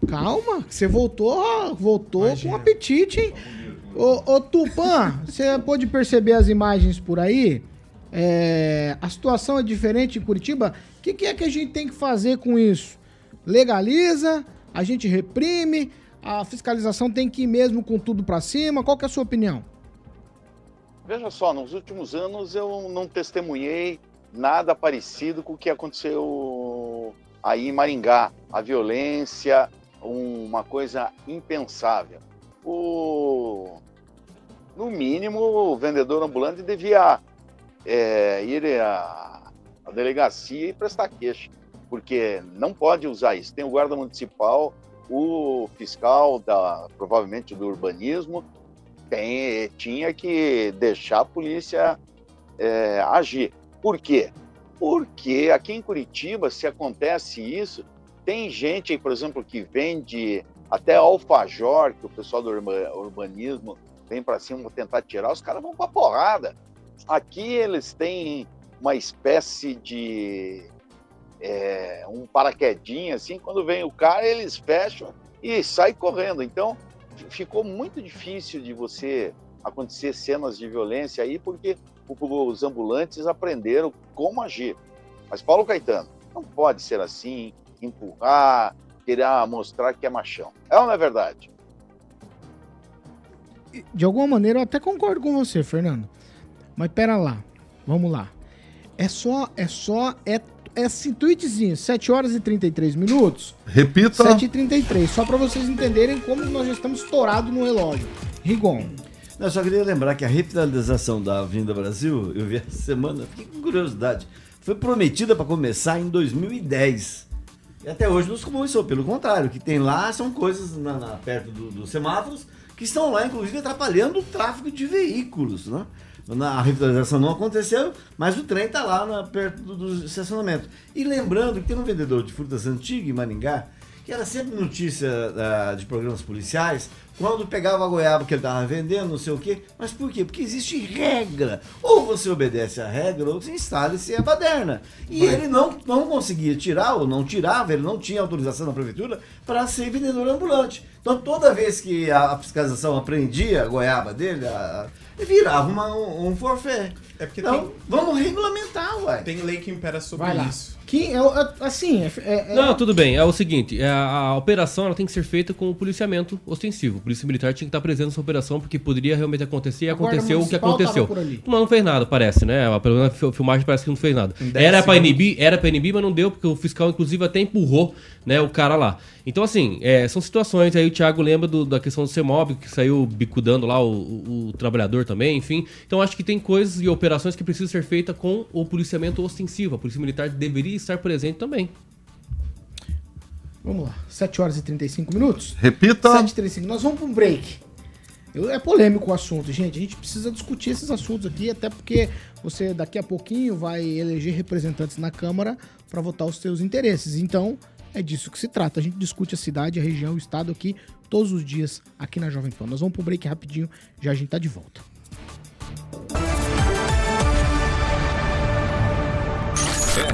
Calma, você voltou, voltou Imagina. com apetite, hein? Ô, ô Tupã, você pôde perceber as imagens por aí? É, a situação é diferente em Curitiba. O que, que é que a gente tem que fazer com isso? Legaliza, a gente reprime, a fiscalização tem que ir mesmo com tudo pra cima. Qual que é a sua opinião? Veja só, nos últimos anos eu não testemunhei nada parecido com o que aconteceu aí em Maringá. A violência, uma coisa impensável. O... No mínimo, o vendedor ambulante devia é, ir à, à delegacia e prestar queixa, porque não pode usar isso. Tem o guarda municipal, o fiscal, da, provavelmente do urbanismo, tem, tinha que deixar a polícia é, agir. Por quê? Porque aqui em Curitiba, se acontece isso, tem gente por exemplo, que vende até alfajor, que o pessoal do urbanismo vem para cima tentar tirar, os caras vão para porrada. Aqui eles têm uma espécie de é, um paraquedinho assim, quando vem o cara, eles fecham e sai correndo. Então, ficou muito difícil de você acontecer cenas de violência aí, porque os ambulantes aprenderam como agir. Mas Paulo Caetano, não pode ser assim, empurrar, querer mostrar que é machão. É ou não é verdade? De alguma maneira eu até concordo com você, Fernando. Mas pera lá, vamos lá. É só, é só, é esse tweetzinho, 7 horas e 33 minutos. Repita. 7 e 33, só para vocês entenderem como nós já estamos estourados no relógio. Rigon. Eu só queria lembrar que a revitalização da Avenida Brasil, eu vi essa semana, fiquei com curiosidade, foi prometida para começar em 2010. E até hoje não se começou, pelo contrário, o que tem lá são coisas na, na perto dos do semáforos que estão lá, inclusive, atrapalhando o tráfego de veículos, né? A revitalização não aconteceu, mas o trem está lá na, perto do, do, estacionamento. E lembrando que tem um vendedor de frutas antigo em Maringá, que era sempre notícia uh, de programas policiais, quando pegava a goiaba que ele estava vendendo, não sei o quê. Mas por quê? Porque existe regra. Ou você obedece a regra, ou você instala-se a baderna. E Mas... ele não, não conseguia tirar, ou não tirava, ele não tinha autorização da prefeitura para ser vendedor ambulante. Então toda vez que a fiscalização aprendia a goiaba dele, a, virava uma, um, um forfé. É porque então, tem... vamos regulamentar, ué. Tem lei que impera sobre isso. Que é, é assim, é, é, é, Não, tudo bem. É o seguinte, é, a, a, operação ela tem que ser feita com o policiamento ostensivo. O polícia militar tinha que estar presente nessa operação porque poderia realmente acontecer e aconteceu o que aconteceu. Mas não fez nada, parece, né? Pelo menos a filmagem parece que não fez nada. Era para inibir, era para inibir, mas não deu porque o fiscal inclusive até empurrou, né, o cara lá. Então assim, é, são situações aí o Thiago lembra do, da questão do CEMOB que saiu bicudando lá o, o, o trabalhador também, enfim. Então acho que tem coisas e operações que precisam ser feitas com o policiamento ostensivo. A polícia militar deveria estar presente também. Vamos lá, 7 horas e 35 minutos. Repita. 7 e 35. Nós vamos para um break. É polêmico o assunto, gente. A gente precisa discutir esses assuntos aqui, até porque você daqui a pouquinho vai eleger representantes na Câmara para votar os seus interesses. Então, é disso que se trata. A gente discute a cidade, a região, o estado aqui todos os dias aqui na Jovem Pan. Nós vamos para um break rapidinho, já a gente tá de volta.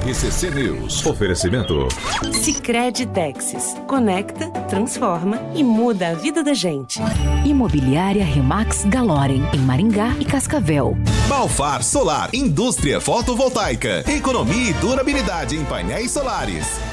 RCC News. Oferecimento. Sicredi Texas. Conecta, transforma e muda a vida da gente. Imobiliária Remax Galorem, em Maringá e Cascavel. Balfar Solar, indústria fotovoltaica, economia e durabilidade em painéis solares.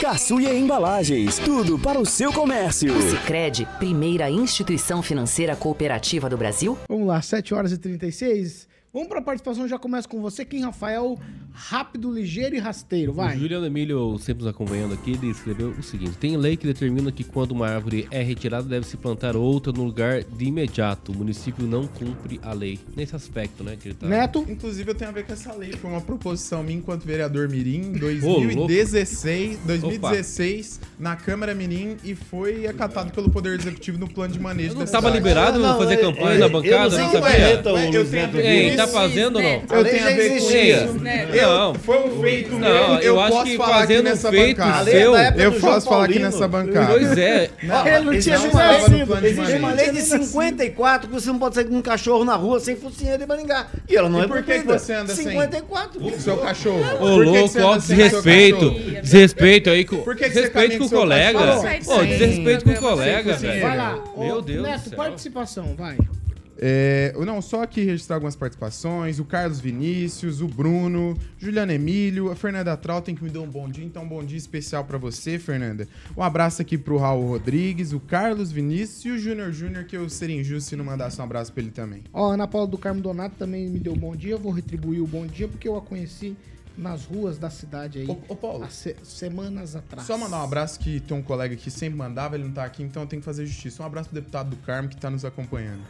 Caçuia Embalagens, tudo para o seu comércio. O Sicredi, primeira instituição financeira cooperativa do Brasil. Vamos lá, 7 horas e 36. Vamos para a participação, já começa com você, Kim Rafael, rápido, ligeiro e rasteiro, vai. O Juliano Emílio, sempre nos acompanhando aqui, ele escreveu o seguinte: tem lei que determina que quando uma árvore é retirada, deve se plantar outra no lugar de imediato. O município não cumpre a lei. Nesse aspecto, né? Que ele tá... Neto? Inclusive, eu tenho a ver com essa lei. Foi uma proposição minha enquanto vereador Mirim, em 2016, 2016 na Câmara Mirim, e foi acatado pelo Poder Executivo no plano de manejo Não estava liberado não, fazer campanha é, na bancada? Eu não, não sabia? Eu tenho tá fazendo ou não? Eu tenho a ver com isso. Não. Foi um feito não, meu. Eu, eu acho que fazendo um feito seu... Eu posso falar aqui nessa bancada. Pois é. Ele não tinha nascido. Existe uma lei de 54 que você não pode sair com um cachorro na rua sem focinheira de Maringá. E ela não é por que você anda 54. O seu cachorro. Ô, louco, ó, desrespeito. Desrespeito aí com... Desrespeito com o colega. Ô, desrespeito com o colega, velho. Vai lá. Meu Deus Neto, participação, vai. É, não, só aqui registrar algumas participações. O Carlos Vinícius, o Bruno, Juliana Emílio, a Fernanda Trautem que me deu um bom dia, então um bom dia especial para você, Fernanda. Um abraço aqui pro Raul Rodrigues, o Carlos Vinícius e o Júnior Júnior, que eu seria injusto se não mandasse um abraço pra ele também. Ó, Ana Paula do Carmo Donato também me deu um bom dia, eu vou retribuir o bom dia porque eu a conheci nas ruas da cidade aí Ô, ô, Paulo. há se- semanas atrás. Só mandar um abraço que tem um colega que sempre mandava, ele não tá aqui, então eu tenho que fazer justiça. Um abraço pro deputado do Carmo que tá nos acompanhando.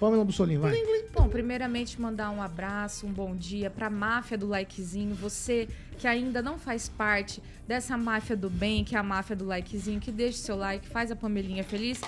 Pamela Bussolini, vai. Bom, primeiramente mandar um abraço, um bom dia pra máfia do likezinho. Você que ainda não faz parte dessa máfia do bem, que é a máfia do likezinho, que deixa o seu like, faz a Pamelinha feliz.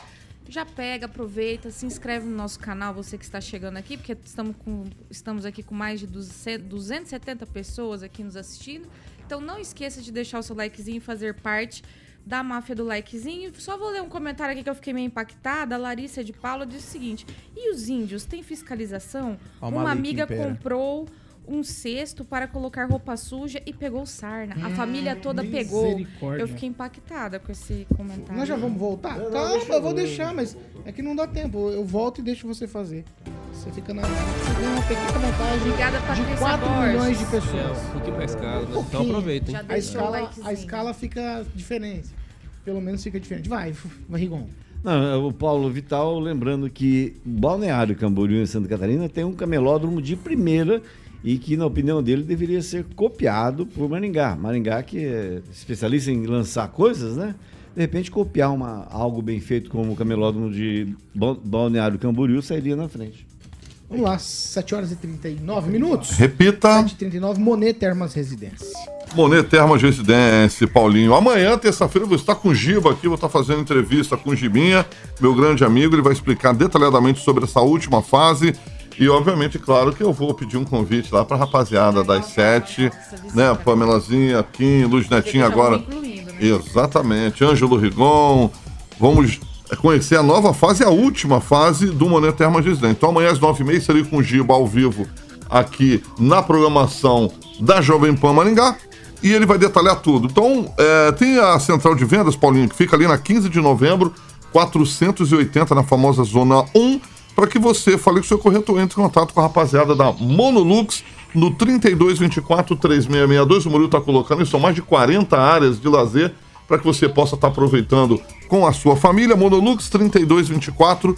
Já pega, aproveita, se inscreve no nosso canal, você que está chegando aqui, porque estamos, com, estamos aqui com mais de 200 270 pessoas aqui nos assistindo. Então não esqueça de deixar o seu likezinho e fazer parte da máfia do likezinho. Só vou ler um comentário aqui que eu fiquei meio impactada. A Larissa de Paula disse o seguinte: e os índios têm fiscalização? Ó, uma amiga impera. comprou um cesto para colocar roupa suja e pegou sarna. A família toda pegou. Eu fiquei impactada com esse comentário. Nós já vamos voltar? Não, não, Calma, deixa eu vou deixar, mas é que não dá tempo. Eu volto e deixo você fazer. Você fica na. Você ganha uma pequena vantagem Obrigada, de Patrícia 4 Borges. milhões de É, pessoas. um pouquinho mais caro, né? Então aproveita, hein? A escala, a escala fica diferente. Pelo menos fica diferente. Vai, vai Rigon. Não, o Paulo Vital, lembrando que Balneário Camboriú, em Santa Catarina, tem um camelódromo de primeira e que, na opinião dele, deveria ser copiado por Maringá. Maringá, que é especialista em lançar coisas, né? De repente, copiar uma, algo bem feito como o camelódromo de Ba- Balneário Camboriú sairia na frente. Vamos lá, 7 horas e 39 minutos. Repita. 7h39, Monet Termas Residência. Monet Termas Residência, Paulinho. Amanhã, terça-feira, eu vou estar com o Giba aqui, vou estar fazendo entrevista com o Gibinha, meu grande amigo. Ele vai explicar detalhadamente sobre essa última fase. E, obviamente, claro que eu vou pedir um convite lá pra rapaziada das sete, né? Pamelazinha, Kim, Luz Netinho agora. né? Exatamente. Ângelo Rigon. Vamos conhecer a nova fase, a última fase do Monet Termas Residência. Então, amanhã às nove e meia, estarei com o Giba ao vivo aqui na programação da Jovem Pan Maringá e ele vai detalhar tudo. Então, é, tem a central de vendas, Paulinho, que fica ali na 15 de novembro, 480, na famosa Zona 1, para que você fale com o seu corretor, entre em contato com a rapaziada da Monolux no 3224-3662. O Murilo está colocando, isso são mais de 40 áreas de lazer para que você possa estar aproveitando com a sua família. Monolux 3224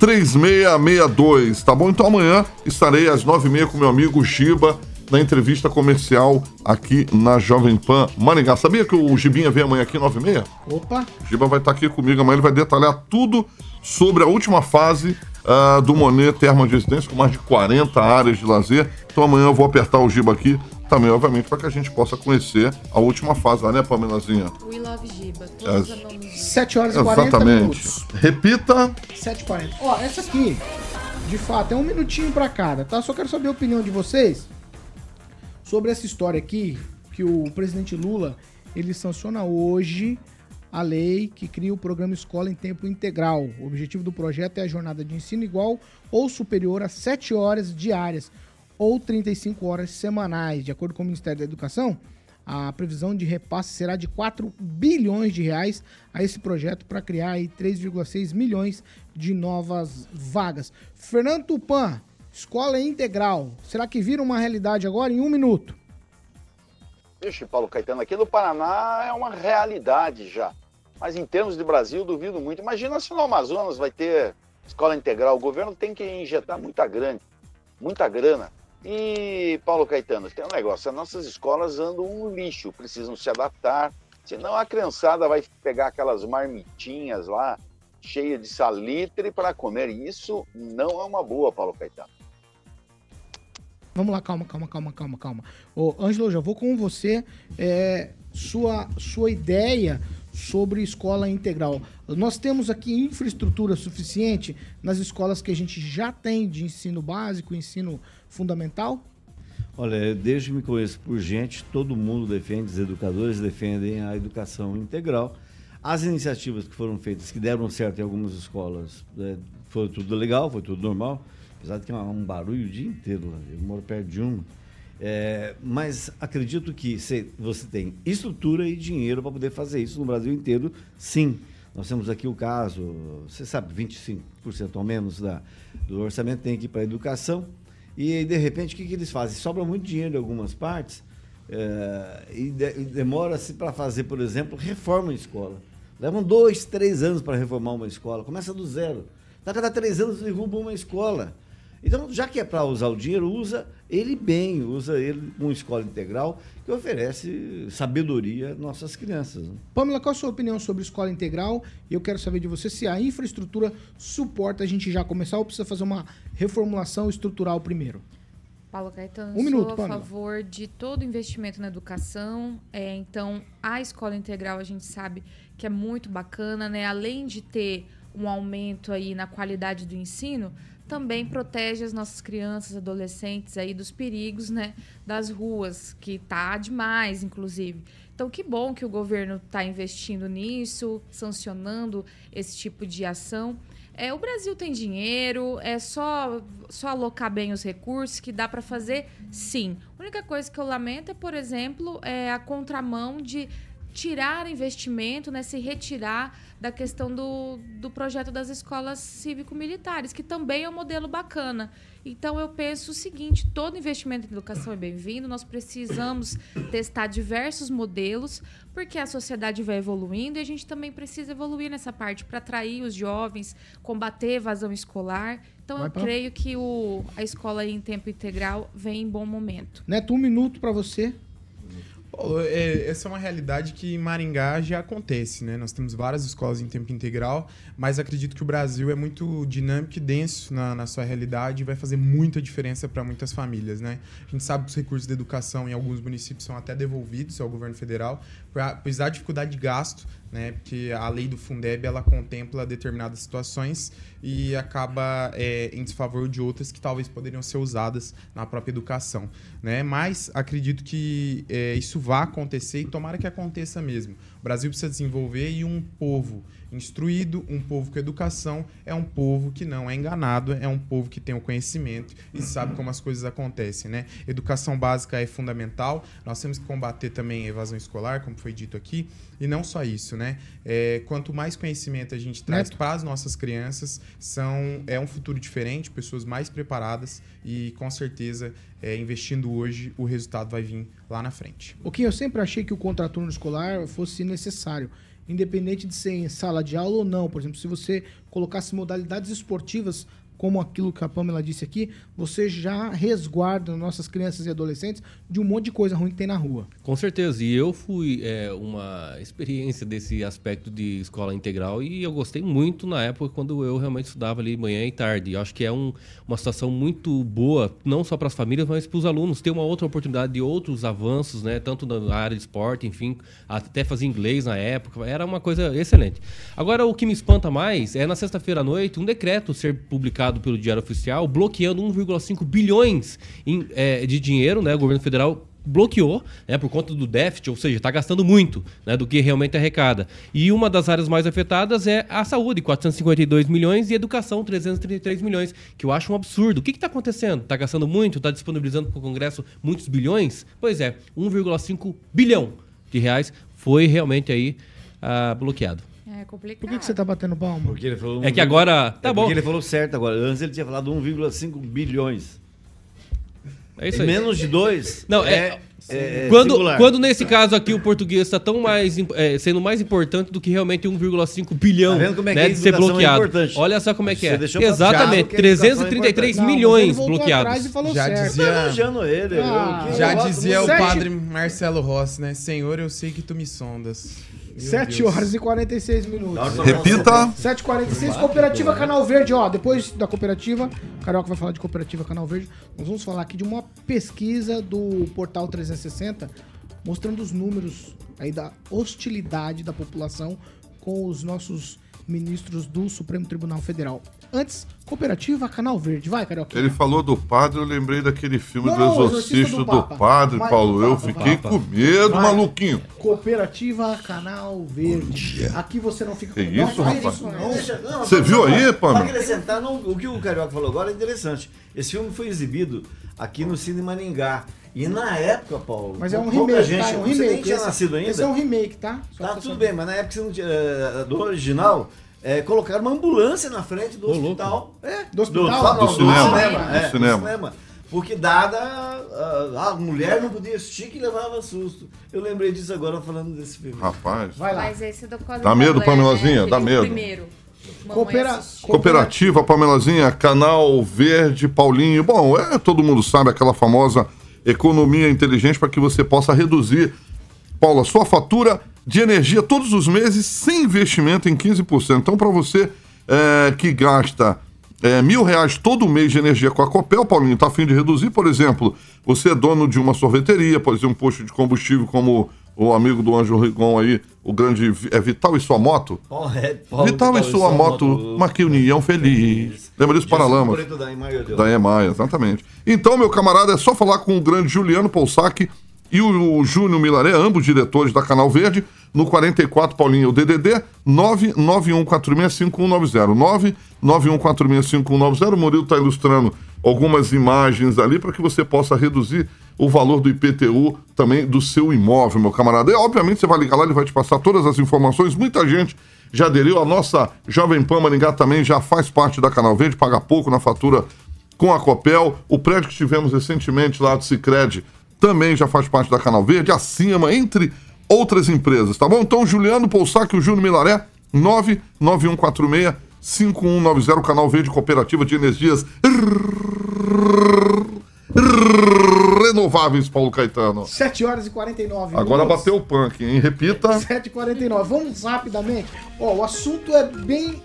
3662, tá bom? Então amanhã estarei às 9h30 com meu amigo Giba na entrevista comercial aqui na Jovem Pan Maringá. Sabia que o Gibinha vem amanhã aqui 9h30? Opa, O Giba vai estar aqui comigo amanhã, ele vai detalhar tudo sobre a última fase ah, do Monet Termas de Residência, com mais de 40 áreas de lazer. Então amanhã eu vou apertar o Giba aqui também, obviamente, para que a gente possa conhecer a última fase lá, né, Pamelazinha? We love Giba. É. Todos amamos Giba. 7 horas e 40 Exatamente. minutos. Repita. 7h40. Ó, essa aqui, de fato, é um minutinho pra cada, tá? Só quero saber a opinião de vocês sobre essa história aqui, que o presidente Lula, ele sanciona hoje a lei que cria o programa Escola em Tempo Integral. O objetivo do projeto é a jornada de ensino igual ou superior a 7 horas diárias ou 35 horas semanais. De acordo com o Ministério da Educação, a previsão de repasse será de 4 bilhões de reais a esse projeto para criar aí 3,6 milhões de novas vagas. Fernando Tupan, escola integral, será que vira uma realidade agora em um minuto? Vixe, Paulo Caetano, aqui no Paraná é uma realidade já. Mas em termos de Brasil, duvido muito. Imagina se no Amazonas vai ter escola integral. O governo tem que injetar muita grana, muita grana. E, Paulo Caetano, tem um negócio, as nossas escolas andam um lixo, precisam se adaptar. Senão a criançada vai pegar aquelas marmitinhas lá, cheias de salitre para comer. E isso não é uma boa, Paulo Caetano. Vamos lá, calma, calma, calma, calma, calma. Ô, Ângelo, já vou com você. É, sua, sua ideia sobre escola integral. Nós temos aqui infraestrutura suficiente nas escolas que a gente já tem de ensino básico, ensino fundamental? Olha, desde que me conheço por gente, todo mundo defende, os educadores defendem a educação integral. As iniciativas que foram feitas, que deram certo em algumas escolas, né, foi tudo legal, foi tudo normal, apesar de que é um barulho o dia inteiro lá. Eu moro perto de uma. É, mas acredito que você tem estrutura e dinheiro para poder fazer isso no Brasil inteiro, sim. Nós temos aqui o caso, você sabe, 25% ao menos da, do orçamento tem que ir para a educação. E de repente, o que, que eles fazem? Sobra muito dinheiro em algumas partes é, e, de- e demora-se para fazer, por exemplo, reforma em escola. Levam dois, três anos para reformar uma escola. Começa do zero. A cada três anos derrubam uma escola. Então, já que é para usar o dinheiro, usa ele bem, usa ele com uma escola integral que oferece sabedoria às nossas crianças. né? Pamela, qual a sua opinião sobre escola integral? E eu quero saber de você se a infraestrutura suporta a gente já começar ou precisa fazer uma reformulação estrutural primeiro. Paulo Caetano, Um minuto, sou a Pamela. favor de todo investimento na educação. É, então, a escola integral a gente sabe que é muito bacana, né? Além de ter um aumento aí na qualidade do ensino, também protege as nossas crianças, adolescentes aí dos perigos, né? Das ruas, que tá demais, inclusive. Então, que bom que o governo está investindo nisso, sancionando esse tipo de ação. É, o Brasil tem dinheiro, é só, só alocar bem os recursos que dá para fazer, sim. A única coisa que eu lamento é, por exemplo, é a contramão de tirar investimento, né, se retirar da questão do, do projeto das escolas cívico-militares, que também é um modelo bacana. Então, eu penso o seguinte: todo investimento em educação é bem-vindo, nós precisamos testar diversos modelos, porque a sociedade vai evoluindo e a gente também precisa evoluir nessa parte para atrair os jovens, combater evasão escolar. Então, Vai, eu Pam. creio que o, a escola em tempo integral vem em bom momento. Neto, um minuto para você. É, essa é uma realidade que em Maringá já acontece, né? Nós temos várias escolas em tempo integral, mas acredito que o Brasil é muito dinâmico e denso na, na sua realidade e vai fazer muita diferença para muitas famílias, né? A gente sabe que os recursos de educação em alguns municípios são até devolvidos ao governo federal, apesar da dificuldade de gasto, né? Porque a lei do Fundeb ela contempla determinadas situações e acaba é, em desfavor de outras que talvez poderiam ser usadas na própria educação, né? Mas acredito que é, isso vai acontecer e tomara que aconteça mesmo. O Brasil precisa desenvolver e um povo instruído, um povo com educação, é um povo que não é enganado, é um povo que tem o conhecimento e sabe como as coisas acontecem, né? Educação básica é fundamental, nós temos que combater também a evasão escolar, como foi dito aqui, e não só isso, né? É, quanto mais conhecimento a gente traz Neto. para as nossas crianças, são, é um futuro diferente, pessoas mais preparadas e com certeza, é, investindo hoje, o resultado vai vir lá na frente. O que eu sempre achei que o contraturno escolar fosse necessário, independente de ser em sala de aula ou não. Por exemplo, se você colocasse modalidades esportivas, como aquilo que a Pamela disse aqui, você já resguarda nossas crianças e adolescentes de um monte de coisa ruim que tem na rua. Com certeza. E eu fui é, uma experiência desse aspecto de escola integral e eu gostei muito na época quando eu realmente estudava ali manhã e tarde. Eu acho que é um- uma situação muito boa, não só para as famílias, mas para os alunos ter uma outra oportunidade de outros avanços, né? Tanto na área de esporte, enfim, até fazer inglês na época. Era uma coisa excelente. Agora, o que me espanta mais é na sexta-feira à noite um decreto ser publicado pelo Diário Oficial bloqueando 1,5 bilhões em, é, de dinheiro, né? O governo federal bloqueou, né, por conta do déficit, ou seja, está gastando muito, né, do que realmente arrecada. E uma das áreas mais afetadas é a saúde, 452 milhões e educação, 333 milhões, que eu acho um absurdo. O que está acontecendo? Está gastando muito? Está disponibilizando para o Congresso muitos bilhões? Pois é, 1,5 bilhão de reais foi realmente aí ah, bloqueado. É complicado. Por que, que você tá batendo palma? Porque ele falou É que agora- tá é bom. Porque ele falou certo agora. Antes ele tinha falado 1,5 bilhões. É isso aí. Menos de dois. Não, é- é quando, singular. quando nesse caso aqui o português está tão mais é, sendo mais importante do que realmente 1,5 bilhão Tá vendo como é que né, de ser é bloqueado. Olha só como é que Você é. Exatamente, já que a educação é 333 importante. Não, mas milhões voltou bloqueados. Já certo. dizia- elogiando ele. Ah, que Já eu gosto dizia o padre Marcelo Rossi, né? Senhor, eu sei que tu me sondas. Meu 7 Deus. horas e 46 minutos. Repita. 7h46, Cooperativa Canal Verde. Ó, depois da cooperativa, o Carioca vai falar de Cooperativa Canal Verde. Nós vamos falar aqui de uma pesquisa do Portal 360, mostrando os números aí da hostilidade da população com os nossos ministros do Supremo Tribunal Federal. Antes, Cooperativa Canal Verde. Vai, Carioca. Ele falou do padre, eu lembrei daquele filme Não, do Exorcista Exorcista do, do. Padre, Vai, Paulo. do eu fiquei Papa. com medo, Vai. maluquinho. Cooperativa Canal Verde. Aqui você não fica Que Não isso, rapaz? isso, não. Deixa- não, Você viu só aí, Pamela? Pra acrescentar, não, o que o Carioca falou agora é interessante. Esse filme foi exibido aqui no Cine Maringá. E na época, Paulo. Mas é um remake, gente, tá? É um Você nem remake. tinha Esse- nascido ainda. Esse é um remake, tá? Só Tá tudo bem, mas na época você não tinha, eh, do original, colocaram uma ambulância na frente do louco. hospital. É, Do hospital? não, Do cinema, é, do cinema. Porque dada a, a mulher não podia assistir que levava susto. Eu lembrei disso agora falando desse filme. Rapaz. Vai lá. Mas esse do Dá medo, Blair, Pamelazinha? né? Dá medo. Primeiro. Coopera... Cooperativa, Pamelazinha, Canal Verde, Paulinho. Bom, é, todo mundo sabe aquela famosa economia inteligente para que você possa reduzir, Paula, sua fatura de energia todos os meses sem investimento em 15%. Então, para você é, que gasta é, mil reais todo mês de energia com a Copel, Paulinho, está afim de reduzir, por exemplo, você é dono de uma sorveteria, pode ser um posto de combustível como o amigo do Anjo Rigon aí, o grande é Vital e sua moto? Paulo, é, Paulo, Vital e sua moto, moto União Feliz. Lembra disso, Paralamas? Da Emaia, exatamente. Então, meu camarada, é só falar com o grande Juliano Poussac e o, o Júnior Milaré, ambos diretores da Canal Verde, no 44 Paulinho, o DDD 991465190. 991465190. O Murilo está ilustrando algumas imagens ali para que você possa reduzir o valor do IPTU também do seu imóvel, meu camarada. E, obviamente, você vai ligar lá, ele vai te passar todas as informações. Muita gente já aderiu. A nossa Jovem Pan Maringá também já faz parte da Canal Verde, paga pouco na fatura com a Copel. O prédio que tivemos recentemente lá do Cicred também já faz parte da Canal Verde, acima, entre outras empresas, tá bom? Então, Juliano Poussac e o Júnior Milaré, 99146 5190, Canal Verde Cooperativa de Energias Renováveis, Paulo Caetano. 7 horas e 49 minutos. Agora bateu o punk, hein? Repita. 7h49. Vamos rapidamente. Ó, o assunto é bem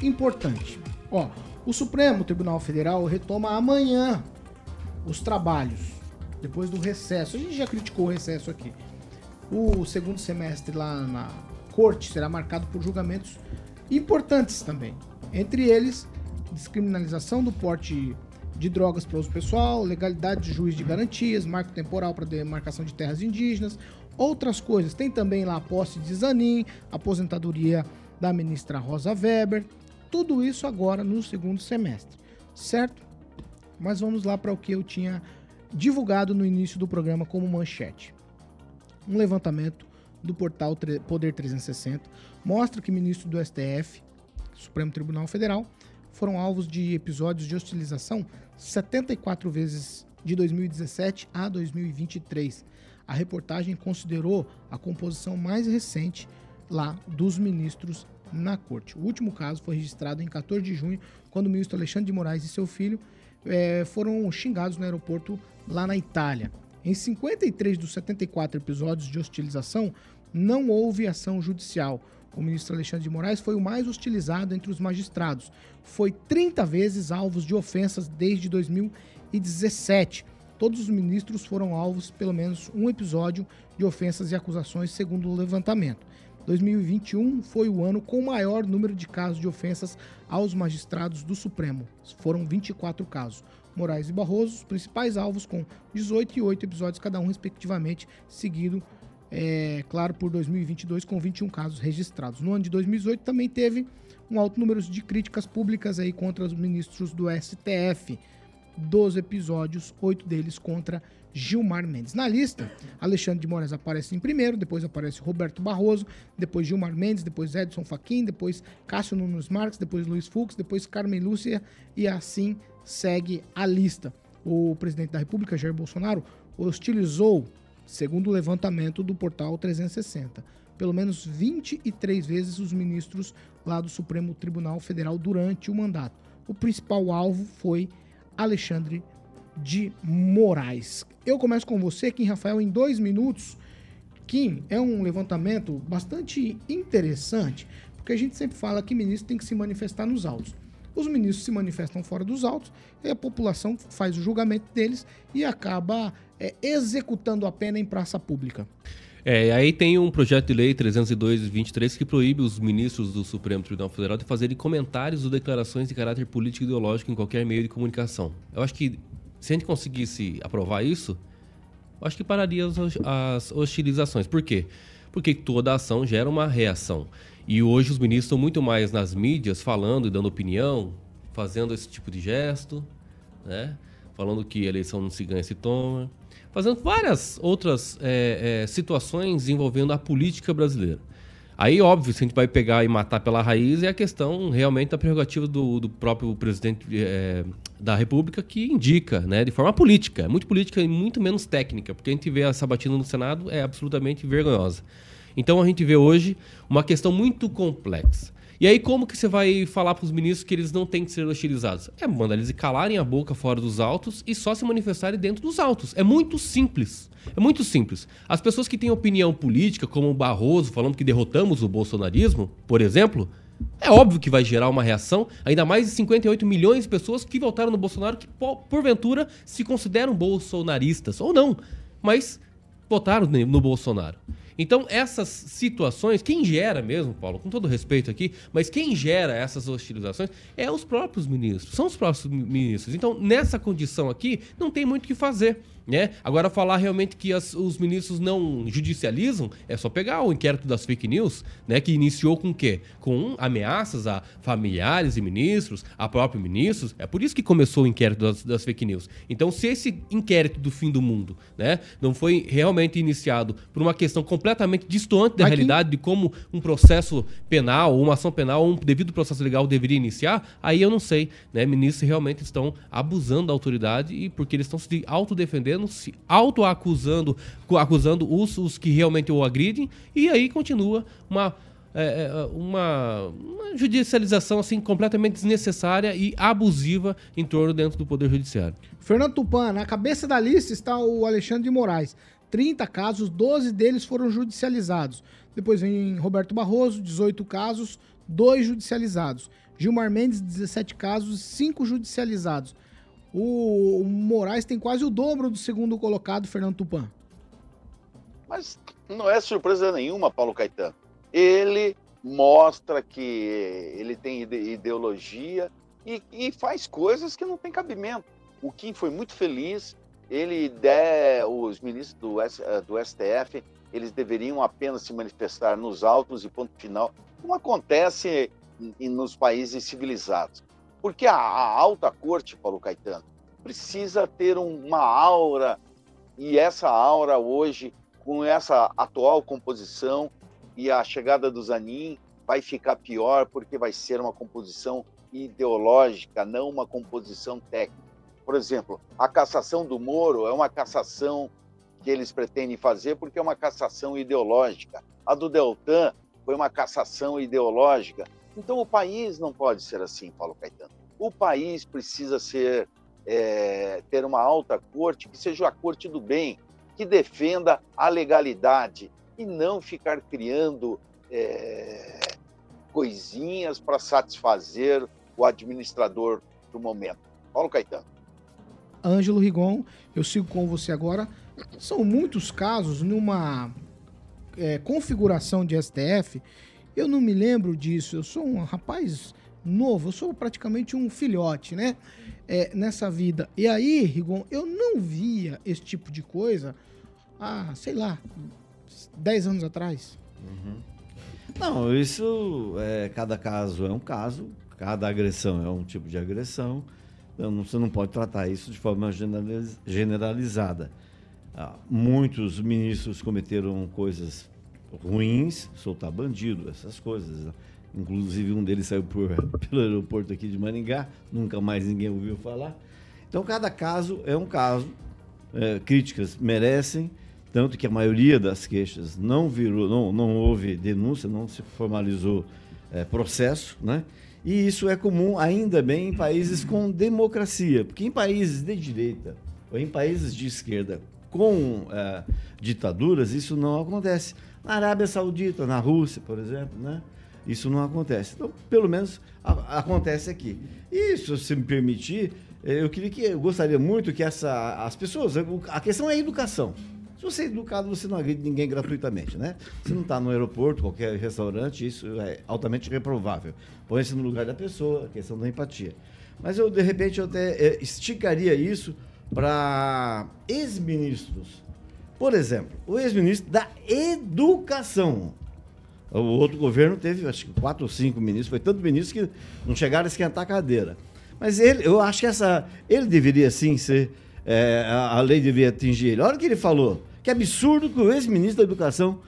importante. Ó, o Supremo Tribunal Federal retoma amanhã os trabalhos, depois do recesso. A gente já criticou o recesso aqui. O segundo semestre lá na corte será marcado por julgamentos importantes também. Entre eles, descriminalização do porte de drogas para uso pessoal, legalidade de juiz de garantias, marco temporal para demarcação de terras indígenas, outras coisas. Tem também lá a posse de Zanin, aposentadoria da ministra Rosa Weber, tudo isso agora no segundo semestre, certo? Mas vamos lá para o que eu tinha divulgado no início do programa como manchete. Um levantamento do portal Poder 360 mostra que ministro do STF, Supremo Tribunal Federal, foram alvos de episódios de hostilização 74 vezes de 2017 a 2023. A reportagem considerou a composição mais recente lá dos ministros na corte. O último caso foi registrado em 14 de junho, quando o ministro Alexandre de Moraes e seu filho é, foram xingados no aeroporto lá na Itália. Em 53 dos 74 episódios de hostilização, não houve ação judicial. O ministro Alexandre de Moraes foi o mais hostilizado entre os magistrados. Foi 30 vezes alvos de ofensas desde 2017. Todos os ministros foram alvos pelo menos um episódio de ofensas e acusações, segundo o levantamento. 2021 foi o ano com o maior número de casos de ofensas aos magistrados do Supremo. Foram 24 casos. Moraes e Barroso, os principais alvos, com 18 e 8 episódios cada um, respectivamente, seguido é, claro, por 2022, com 21 casos registrados. No ano de 2018 também teve um alto número de críticas públicas aí contra os ministros do STF. 12 episódios, oito deles contra Gilmar Mendes. Na lista, Alexandre de Moraes aparece em primeiro, depois aparece Roberto Barroso, depois Gilmar Mendes, depois Edson Fachin, depois Cássio Nunes Marques, depois Luiz Fux, depois Carmen Lúcia e assim segue a lista. O presidente da República, Jair Bolsonaro, hostilizou segundo o levantamento do portal 360. Pelo menos 23 vezes os ministros lá do Supremo Tribunal Federal durante o mandato. O principal alvo foi Alexandre de Moraes. Eu começo com você, Kim Rafael, em dois minutos. Kim, é um levantamento bastante interessante, porque a gente sempre fala que ministro tem que se manifestar nos autos. Os ministros se manifestam fora dos autos e a população faz o julgamento deles e acaba é, executando a pena em praça pública. É, aí tem um projeto de lei 302-23 que proíbe os ministros do Supremo Tribunal Federal de fazerem comentários ou declarações de caráter político e ideológico em qualquer meio de comunicação. Eu acho que se a gente conseguisse aprovar isso, eu acho que pararia as, as hostilizações. Por quê? Porque toda ação gera uma reação. E hoje os ministros estão muito mais nas mídias falando e dando opinião, fazendo esse tipo de gesto, né? falando que a eleição não se ganha, se toma fazendo várias outras é, é, situações envolvendo a política brasileira. Aí, óbvio, se a gente vai pegar e matar pela raiz, é a questão realmente da prerrogativa do, do próprio presidente é, da República que indica, né, de forma política, muito política e muito menos técnica, porque a gente vê a sabatina no Senado é absolutamente vergonhosa. Então a gente vê hoje uma questão muito complexa. E aí, como que você vai falar para os ministros que eles não têm que ser hostilizados? É mandar eles calarem a boca fora dos autos e só se manifestarem dentro dos autos. É muito simples. É muito simples. As pessoas que têm opinião política, como o Barroso, falando que derrotamos o bolsonarismo, por exemplo, é óbvio que vai gerar uma reação, ainda mais de 58 milhões de pessoas que votaram no Bolsonaro que, porventura, se consideram bolsonaristas, ou não, mas votaram no Bolsonaro. Então, essas situações, quem gera mesmo, Paulo, com todo respeito aqui, mas quem gera essas hostilizações é os próprios ministros, são os próprios ministros. Então, nessa condição aqui, não tem muito o que fazer. Né? Agora, falar realmente que as, os ministros não judicializam, é só pegar o inquérito das fake news, né? que iniciou com o quê? Com ameaças a familiares e ministros, a próprios ministros. É por isso que começou o inquérito das, das, fake news. Então, se esse inquérito do fim do mundo né, não foi realmente iniciado por uma questão distante da Aqui... realidade de como um processo penal, uma ação penal, um devido processo legal deveria iniciar, aí eu não sei. Né? Ministros realmente estão abusando da autoridade e porque eles estão se autodefendendo se auto-acusando acusando os, os que realmente o agridem, e aí continua uma, é, é, uma, uma, judicialização assim completamente desnecessária e abusiva em torno dentro do Poder Judiciário. Fernando Tupan, na cabeça da lista está o Alexandre de Moraes. 30 casos, 12 deles foram judicializados. Depois vem Roberto Barroso, 18 casos, 2 judicializados. Gilmar Mendes, 17 casos, 5 judicializados. O, Moraes tem quase o dobro do segundo colocado, Fernando Tupan. Mas não é surpresa nenhuma, Paulo Caetano. Ele mostra que ele tem ideologia e, e faz coisas que não tem cabimento. O Kim foi muito feliz. Ele der os ministros do, S, eh, do STF, eles deveriam apenas se manifestar nos autos e ponto final. Não acontece nos países civilizados. Porque a, a alta corte, Paulo Caetano, precisa ter uma aura, e essa aura hoje, com essa atual composição e a chegada do Zanin, vai ficar pior porque vai ser uma composição ideológica, não uma composição técnica. Por exemplo, a cassação do Moro é uma cassação que eles pretendem fazer porque é uma cassação ideológica. A do Deltan foi uma cassação ideológica. Então o país não pode ser assim, Paulo Caetano. O país precisa ser é, ter uma alta corte que seja a corte do bem, que defenda a legalidade e não ficar criando é, coisinhas para satisfazer o administrador do momento. Paulo Caetano. Ângelo Rigon, eu sigo com você agora. São muitos casos numa é, configuração de STF. Eu não me lembro disso. Eu sou um rapaz novo, eu sou praticamente um filhote, né? É, nessa vida. E aí, Rigon, eu não via esse tipo de coisa há, sei lá, 10 anos atrás. Uhum. Não, isso é cada caso é um caso, cada agressão é um tipo de agressão. Então, você não pode tratar isso de forma generalizada. Ah, muitos ministros cometeram coisas ruins, soltar bandido, essas coisas. Né? Inclusive um deles saiu por, pelo aeroporto aqui de Maringá, nunca mais ninguém ouviu falar. Então cada caso é um caso. É, críticas merecem, tanto que a maioria das queixas não virou, não, não houve denúncia, não se formalizou é, processo, né? E isso é comum ainda bem em países com democracia, porque em países de direita ou em países de esquerda com é, ditaduras isso não acontece. Na Arábia Saudita, na Rússia, por exemplo, né? Isso não acontece. Então, pelo menos a, acontece aqui. E se você me permitir, eh, eu queria que eu gostaria muito que essa, as pessoas. A questão é a educação. Se você é educado, você não agride ninguém gratuitamente, né? Se não está no aeroporto, qualquer restaurante, isso é altamente reprovável. Põe-se no lugar da pessoa, a questão da empatia. Mas eu, de repente, eu até é, esticaria isso para ex-ministros. Por exemplo, o ex-ministro da Educação. O outro governo teve, acho que quatro ou cinco ministros, foi tanto ministro que não chegaram a esquentar a cadeira. Mas ele, eu acho que essa, ele deveria sim ser, é, a lei deveria atingir ele. Olha o que ele falou, que absurdo que o ex-ministro da Educação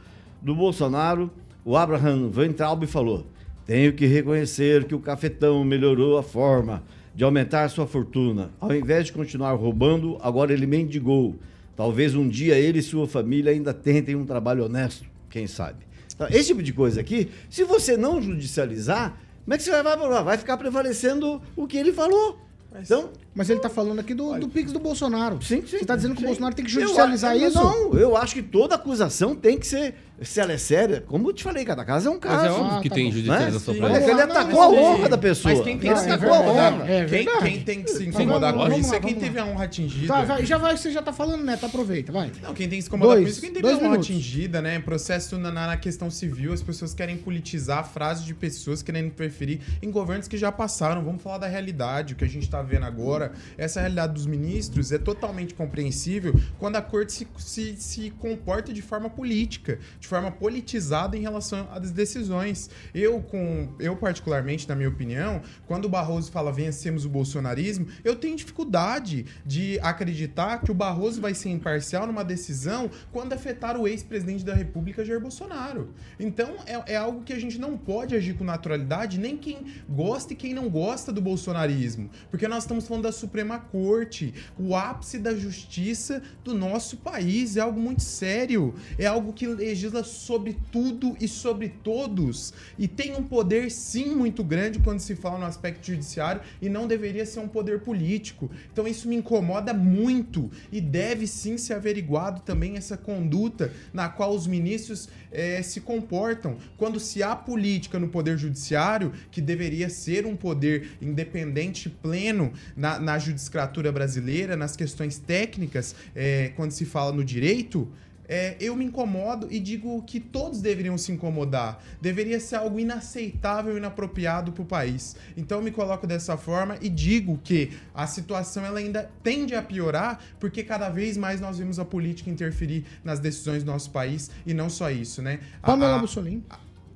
do Bolsonaro, o Abraham Weintraub, falou. Tenho que reconhecer que o cafetão melhorou a forma de aumentar sua fortuna. Ao invés de continuar roubando, agora ele mendigou. Talvez um dia ele e sua família ainda tentem um trabalho honesto, quem sabe. Tá? Esse tipo de coisa aqui, se você não judicializar, como é que você vai vai, vai ficar prevalecendo o que ele falou? Então, Mas ele tá falando aqui do, do Pix do Bolsonaro. Sim, sim. Você tá dizendo que sim. o Bolsonaro tem que Eu judicializar acho- isso? Não, eu acho que toda acusação tem que ser, se ela é séria, como eu te falei, cada caso é um caso. Mas é óbvio Ah, que tá tem bom. judicialização Sim. pra É ele Não, atacou a honra da pessoa. Mas quem tem Não, que se é incomodar, é quem, tem que se incomodar com isso é quem teve a honra atingida. Tá, vai, já vai, você já tá falando, né? Tá, aproveita, vai. Não, quem tem que se incomodar Dois- com isso, quem teve a honra minutos. atingida, né? Processo na, na questão civil, as pessoas querem politizar frases de pessoas querendo interferir em governos que já passaram. Vamos falar da realidade, o que a gente tá vendo agora. Essa realidade dos ministros é totalmente compreensível quando a corte se, se, se comporta de forma política, de forma politizada em relação às decisões. Eu, com, eu particularmente, na minha opinião, quando o Barroso fala vencemos o bolsonarismo, eu tenho dificuldade de acreditar que o Barroso vai ser imparcial numa decisão quando afetar o ex-presidente da República, Jair Bolsonaro. Então, é, é algo que a gente não pode agir com naturalidade, nem quem gosta e quem não gosta do bolsonarismo. Porque nós estamos falando da Suprema Corte, o ápice da justiça do nosso país. É algo muito sério. É algo que legisla sobre tudo e sobre todos. E tem um poder, sim, muito grande quando se fala no aspecto judiciário e não deveria ser um poder político. Então isso me incomoda muito e deve sim ser averiguado também essa conduta na qual os ministros eh, se comportam. Quando se há política no poder judiciário, que deveria ser um poder independente pleno na, na judicatura brasileira, nas questões técnicas, eh, quando se fala no direito, é, eu me incomodo e digo que todos deveriam se incomodar. Deveria ser algo inaceitável e inapropriado para o país. Então eu me coloco dessa forma e digo que a situação ela ainda tende a piorar porque cada vez mais nós vemos a política interferir nas decisões do nosso país e não só isso, né? A- Pamela a- Bussolini.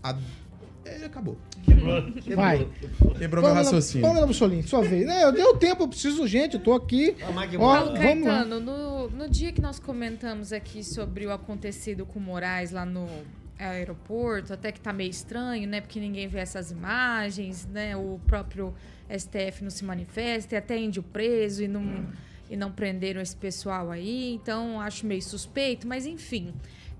a- é, acabou. Vai. Quebrou meu raciocínio. Pamela Bussolini, sua vez. Né, eu deu tempo, eu preciso, gente, eu tô aqui. Ó, Paulo vamos lá. Caetano, no, no dia que nós comentamos aqui sobre o acontecido com o Moraes lá no aeroporto, até que tá meio estranho, né? Porque ninguém vê essas imagens, né? O próprio STF não se manifesta, e até índio preso e não, e não prenderam esse pessoal aí, então acho meio suspeito, mas enfim.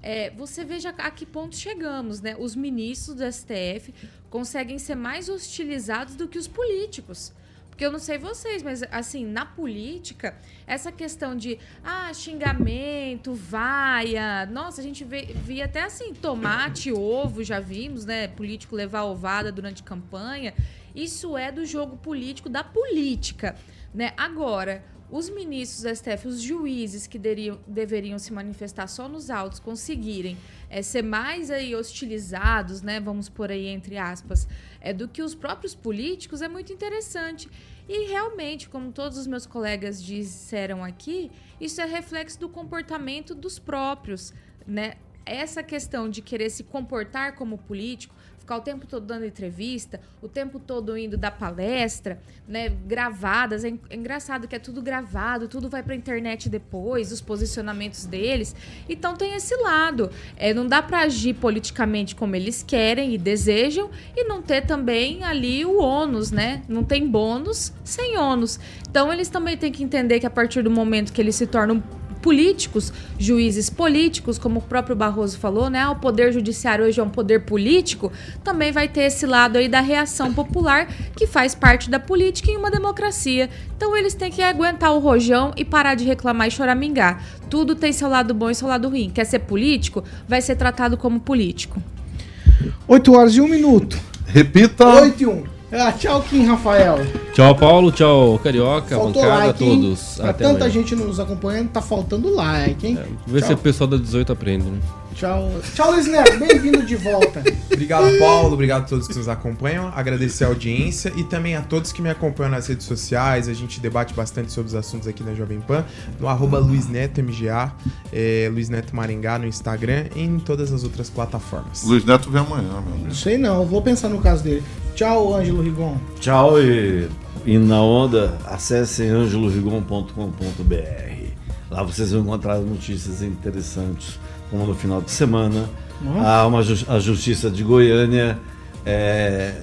É, você veja a que ponto chegamos, né? Os ministros do STF conseguem ser mais hostilizados do que os políticos. Porque eu não sei vocês, mas assim, na política, essa questão de ah, xingamento, vaia. Nossa, a gente vê, via até assim, tomate, ovo, já vimos, né? Político levar ovada durante campanha. Isso é do jogo político, da política. Né? Agora, os ministros do STF, os juízes que deriam- deveriam se manifestar só nos autos, conseguirem é, ser mais aí hostilizados, né, vamos por aí entre aspas, é, do que os próprios políticos, é muito interessante. E realmente, como todos os meus colegas disseram aqui, isso é reflexo do comportamento dos próprios, né? Essa questão de querer se comportar como político, ficar o tempo todo dando entrevista, o tempo todo indo dar palestra, né, gravadas. É é engraçado que é tudo gravado, tudo vai pra internet depois, os posicionamentos deles. Então tem esse lado. É, não dá pra agir politicamente como eles querem e desejam e não ter também ali o ônus, né? Não tem bônus sem ônus. Então eles também têm que entender que a partir do momento que eles se tornam políticos, juízes políticos, como o próprio Barroso falou, né? O poder judiciário hoje é um poder político, também vai ter esse lado aí da reação popular, que faz parte da política em uma democracia. Então eles têm que aguentar o rojão e parar de reclamar e choramingar. Tudo tem seu lado bom e seu lado ruim. Quer ser político? Vai ser tratado como político. 8 horas e 1 minuto. Repita. 8 e 1. Ah, tchau, Kim Rafael. Tchau, Paulo. Tchau, Carioca, Faltou bancada, like, hein? todos. Pra Até tanta amanhã. gente nos acompanhando, tá faltando like, hein? Vê se Tchau. o pessoal da 18 aprende, né? Tchau. Tchau, Luiz Neto. Bem-vindo de volta. Obrigado, Paulo. Obrigado a todos que nos acompanham. Agradecer a audiência e também a todos que me acompanham nas redes sociais. A gente debate bastante sobre os assuntos aqui na Jovem Pan. No arroba Luiz Neto MGA, é, Luiz Neto Maringá no Instagram e em todas as outras plataformas. Luiz Neto vem amanhã, meu Não amigo. sei não, vou pensar no caso dele. Tchau, Ângelo Rigon. Tchau e, e na onda, acessem angelorigon.com.br. Lá vocês vão encontrar notícias interessantes, como no final de semana. Há uma, ju- a Justiça de Goiânia é,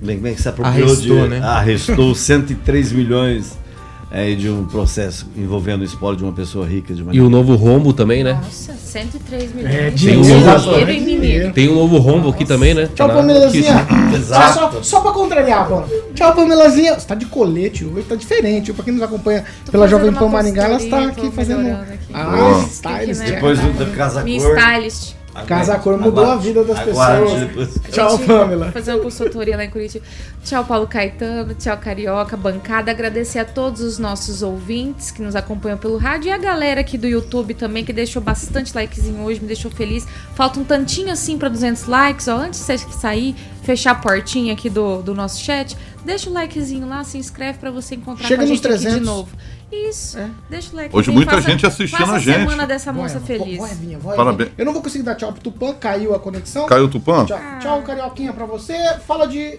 bem, bem que se apropriou Arrestou, de, né? arrestou 103 milhões é, de um processo envolvendo o espólio de uma pessoa rica de E maneira. o novo rombo também, né? Nossa, 103 milhões. É, de dinheiro, dinheiro, exatamente, em dinheiro. menino. Tem um novo rombo aqui também, né? Tchau, Na- Pamelazinha. Exato. Só, só, pra contrariar, Pamela. Tchau, Pamelazinha. Você tá de colete, hoje tá diferente. Pra quem nos acompanha Tô pela Jovem Pan uma Maringá, ela está aqui fazendo. aqui. Ah, Boa. stylist. Tem né? Depois do, do casa Minha cor. Casa Cor mudou a vida das Aguarde pessoas. depois. Tchau, Pamela. Fazer uma consultoria lá em Curitiba. Tchau, Paulo Caetano. Tchau, Carioca, bancada. Agradecer a todos os nossos ouvintes que nos acompanham pelo rádio e a galera aqui do YouTube também que deixou bastante likezinho hoje, me deixou feliz. Falta um tantinho assim para 200 likes, ó. Antes de você sair, fechar a portinha aqui do, do nosso chat, deixa o likezinho lá, se inscreve para você encontrar Chega com a gente aqui 300. de novo. Isso. É. Deixa o like. Hoje muita gente assistindo a gente. semana dessa moça Vai, feliz. vai, Vinha, vai, Parabéns. Vinha. Eu não vou conseguir dar tchau pro Tupã, caiu a conexão. Caiu o Tupã? Tchau, tchau Carioquinha, pra você. Fala de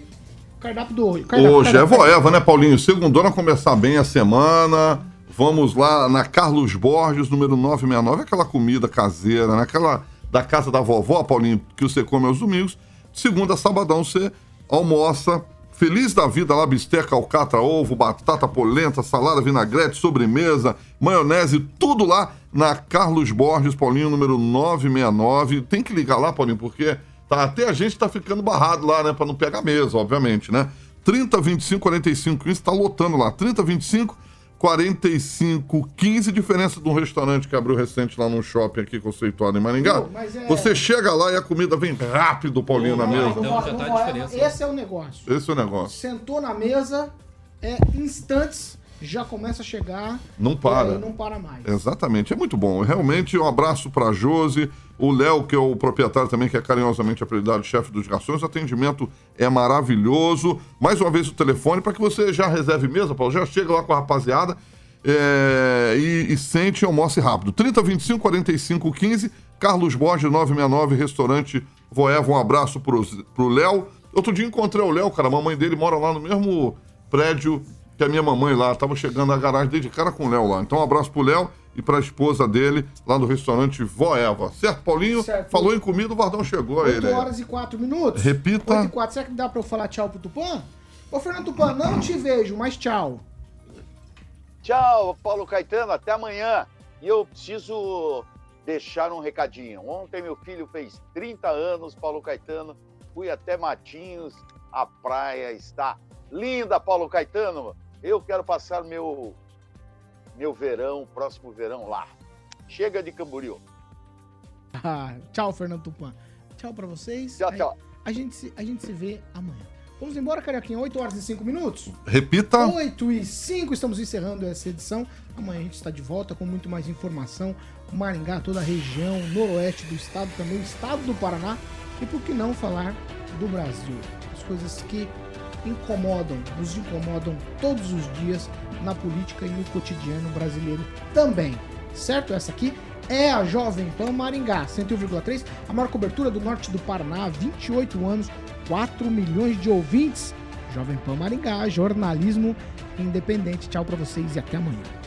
cardápio do hoje. Cardápio, Hoje é cardápio. voeva, né, Paulinho? Segundona começar bem a semana. Vamos lá na Carlos Borges, número 969, aquela comida caseira, né? Aquela da casa da vovó, Paulinho, que você come aos domingos. Segunda sabadão você almoça. Feliz da vida lá, bisteca, alcatra, ovo, batata, polenta, salada, vinagrete, sobremesa, maionese, tudo lá na Carlos Borges, Paulinho, número 969. Tem que ligar lá, Paulinho, porque tá, até a gente tá ficando barrado lá, né? Pra não pegar mesa, obviamente, né? 30, 25, 45, 15, tá lotando lá. 30, 25, 45, 15, diferença de um restaurante que abriu recente lá num shopping aqui conceituado em Maringá. Não, mas é- Você chega lá e a comida vem rápido, Paulinho, na mesa. Então já não tá a vai- diferença? Esse é o negócio. Esse é o negócio. Sentou na mesa, é instantes, já começa a chegar. Não para. aí não para mais. Exatamente, é muito bom. Realmente, um abraço para Josi, o Léo, que é o proprietário também, que é carinhosamente apelidado chefe dos garçons. O atendimento é maravilhoso. Mais uma vez o telefone para que você já reserve mesa, Paulo. Já chega lá com a rapaziada é, e, e sente e almoce rápido. 30, 25, 45, 15. Carlos Borges, 969, restaurante Voeva. Um abraço pro, pro Léo. Outro dia encontrei o Léo, cara. A mamãe dele mora lá no mesmo prédio que a minha mamãe lá. Tava chegando na garagem, dei de cara com o Léo lá. Então, um abraço pro Léo e pra esposa dele lá no restaurante Voeva. Certo, Paulinho? Certo. Falou em comida, o Vardão chegou a 8 ele. aí. horas e 4 minutos. Repita. 8 e 4. Será que dá pra eu falar tchau pro Tupã? Ô, Fernando Tupã, não te vejo, mas tchau. Tchau, Paulo Caetano, até amanhã. E eu preciso deixar um recadinho. Ontem meu filho fez 30 anos, Paulo Caetano. Fui até Matinhos, a praia está linda, Paulo Caetano. Eu quero passar meu meu verão, próximo verão lá. Chega de Camboriú. Ah, tchau, Fernando Tupã. Tchau pra vocês. Tchau, tchau. A gente, se, a gente se vê amanhã. Vamos embora, Carioquinha. 8 horas e 5 minutos. Repita. 8 e 5, estamos encerrando essa edição. Amanhã a gente está de volta com muito mais informação. Maringá, toda a região, noroeste do estado, também o estado do Paraná. E por que não falar do Brasil? As coisas que incomodam, nos incomodam todos os dias na política e no cotidiano brasileiro também. Certo? Essa aqui é a Jovem Pan Maringá, 101,3, a maior cobertura do norte do Paraná, 28 anos, 4 milhões de ouvintes. Jovem Pan Maringá, jornalismo independente. Tchau pra vocês e até amanhã.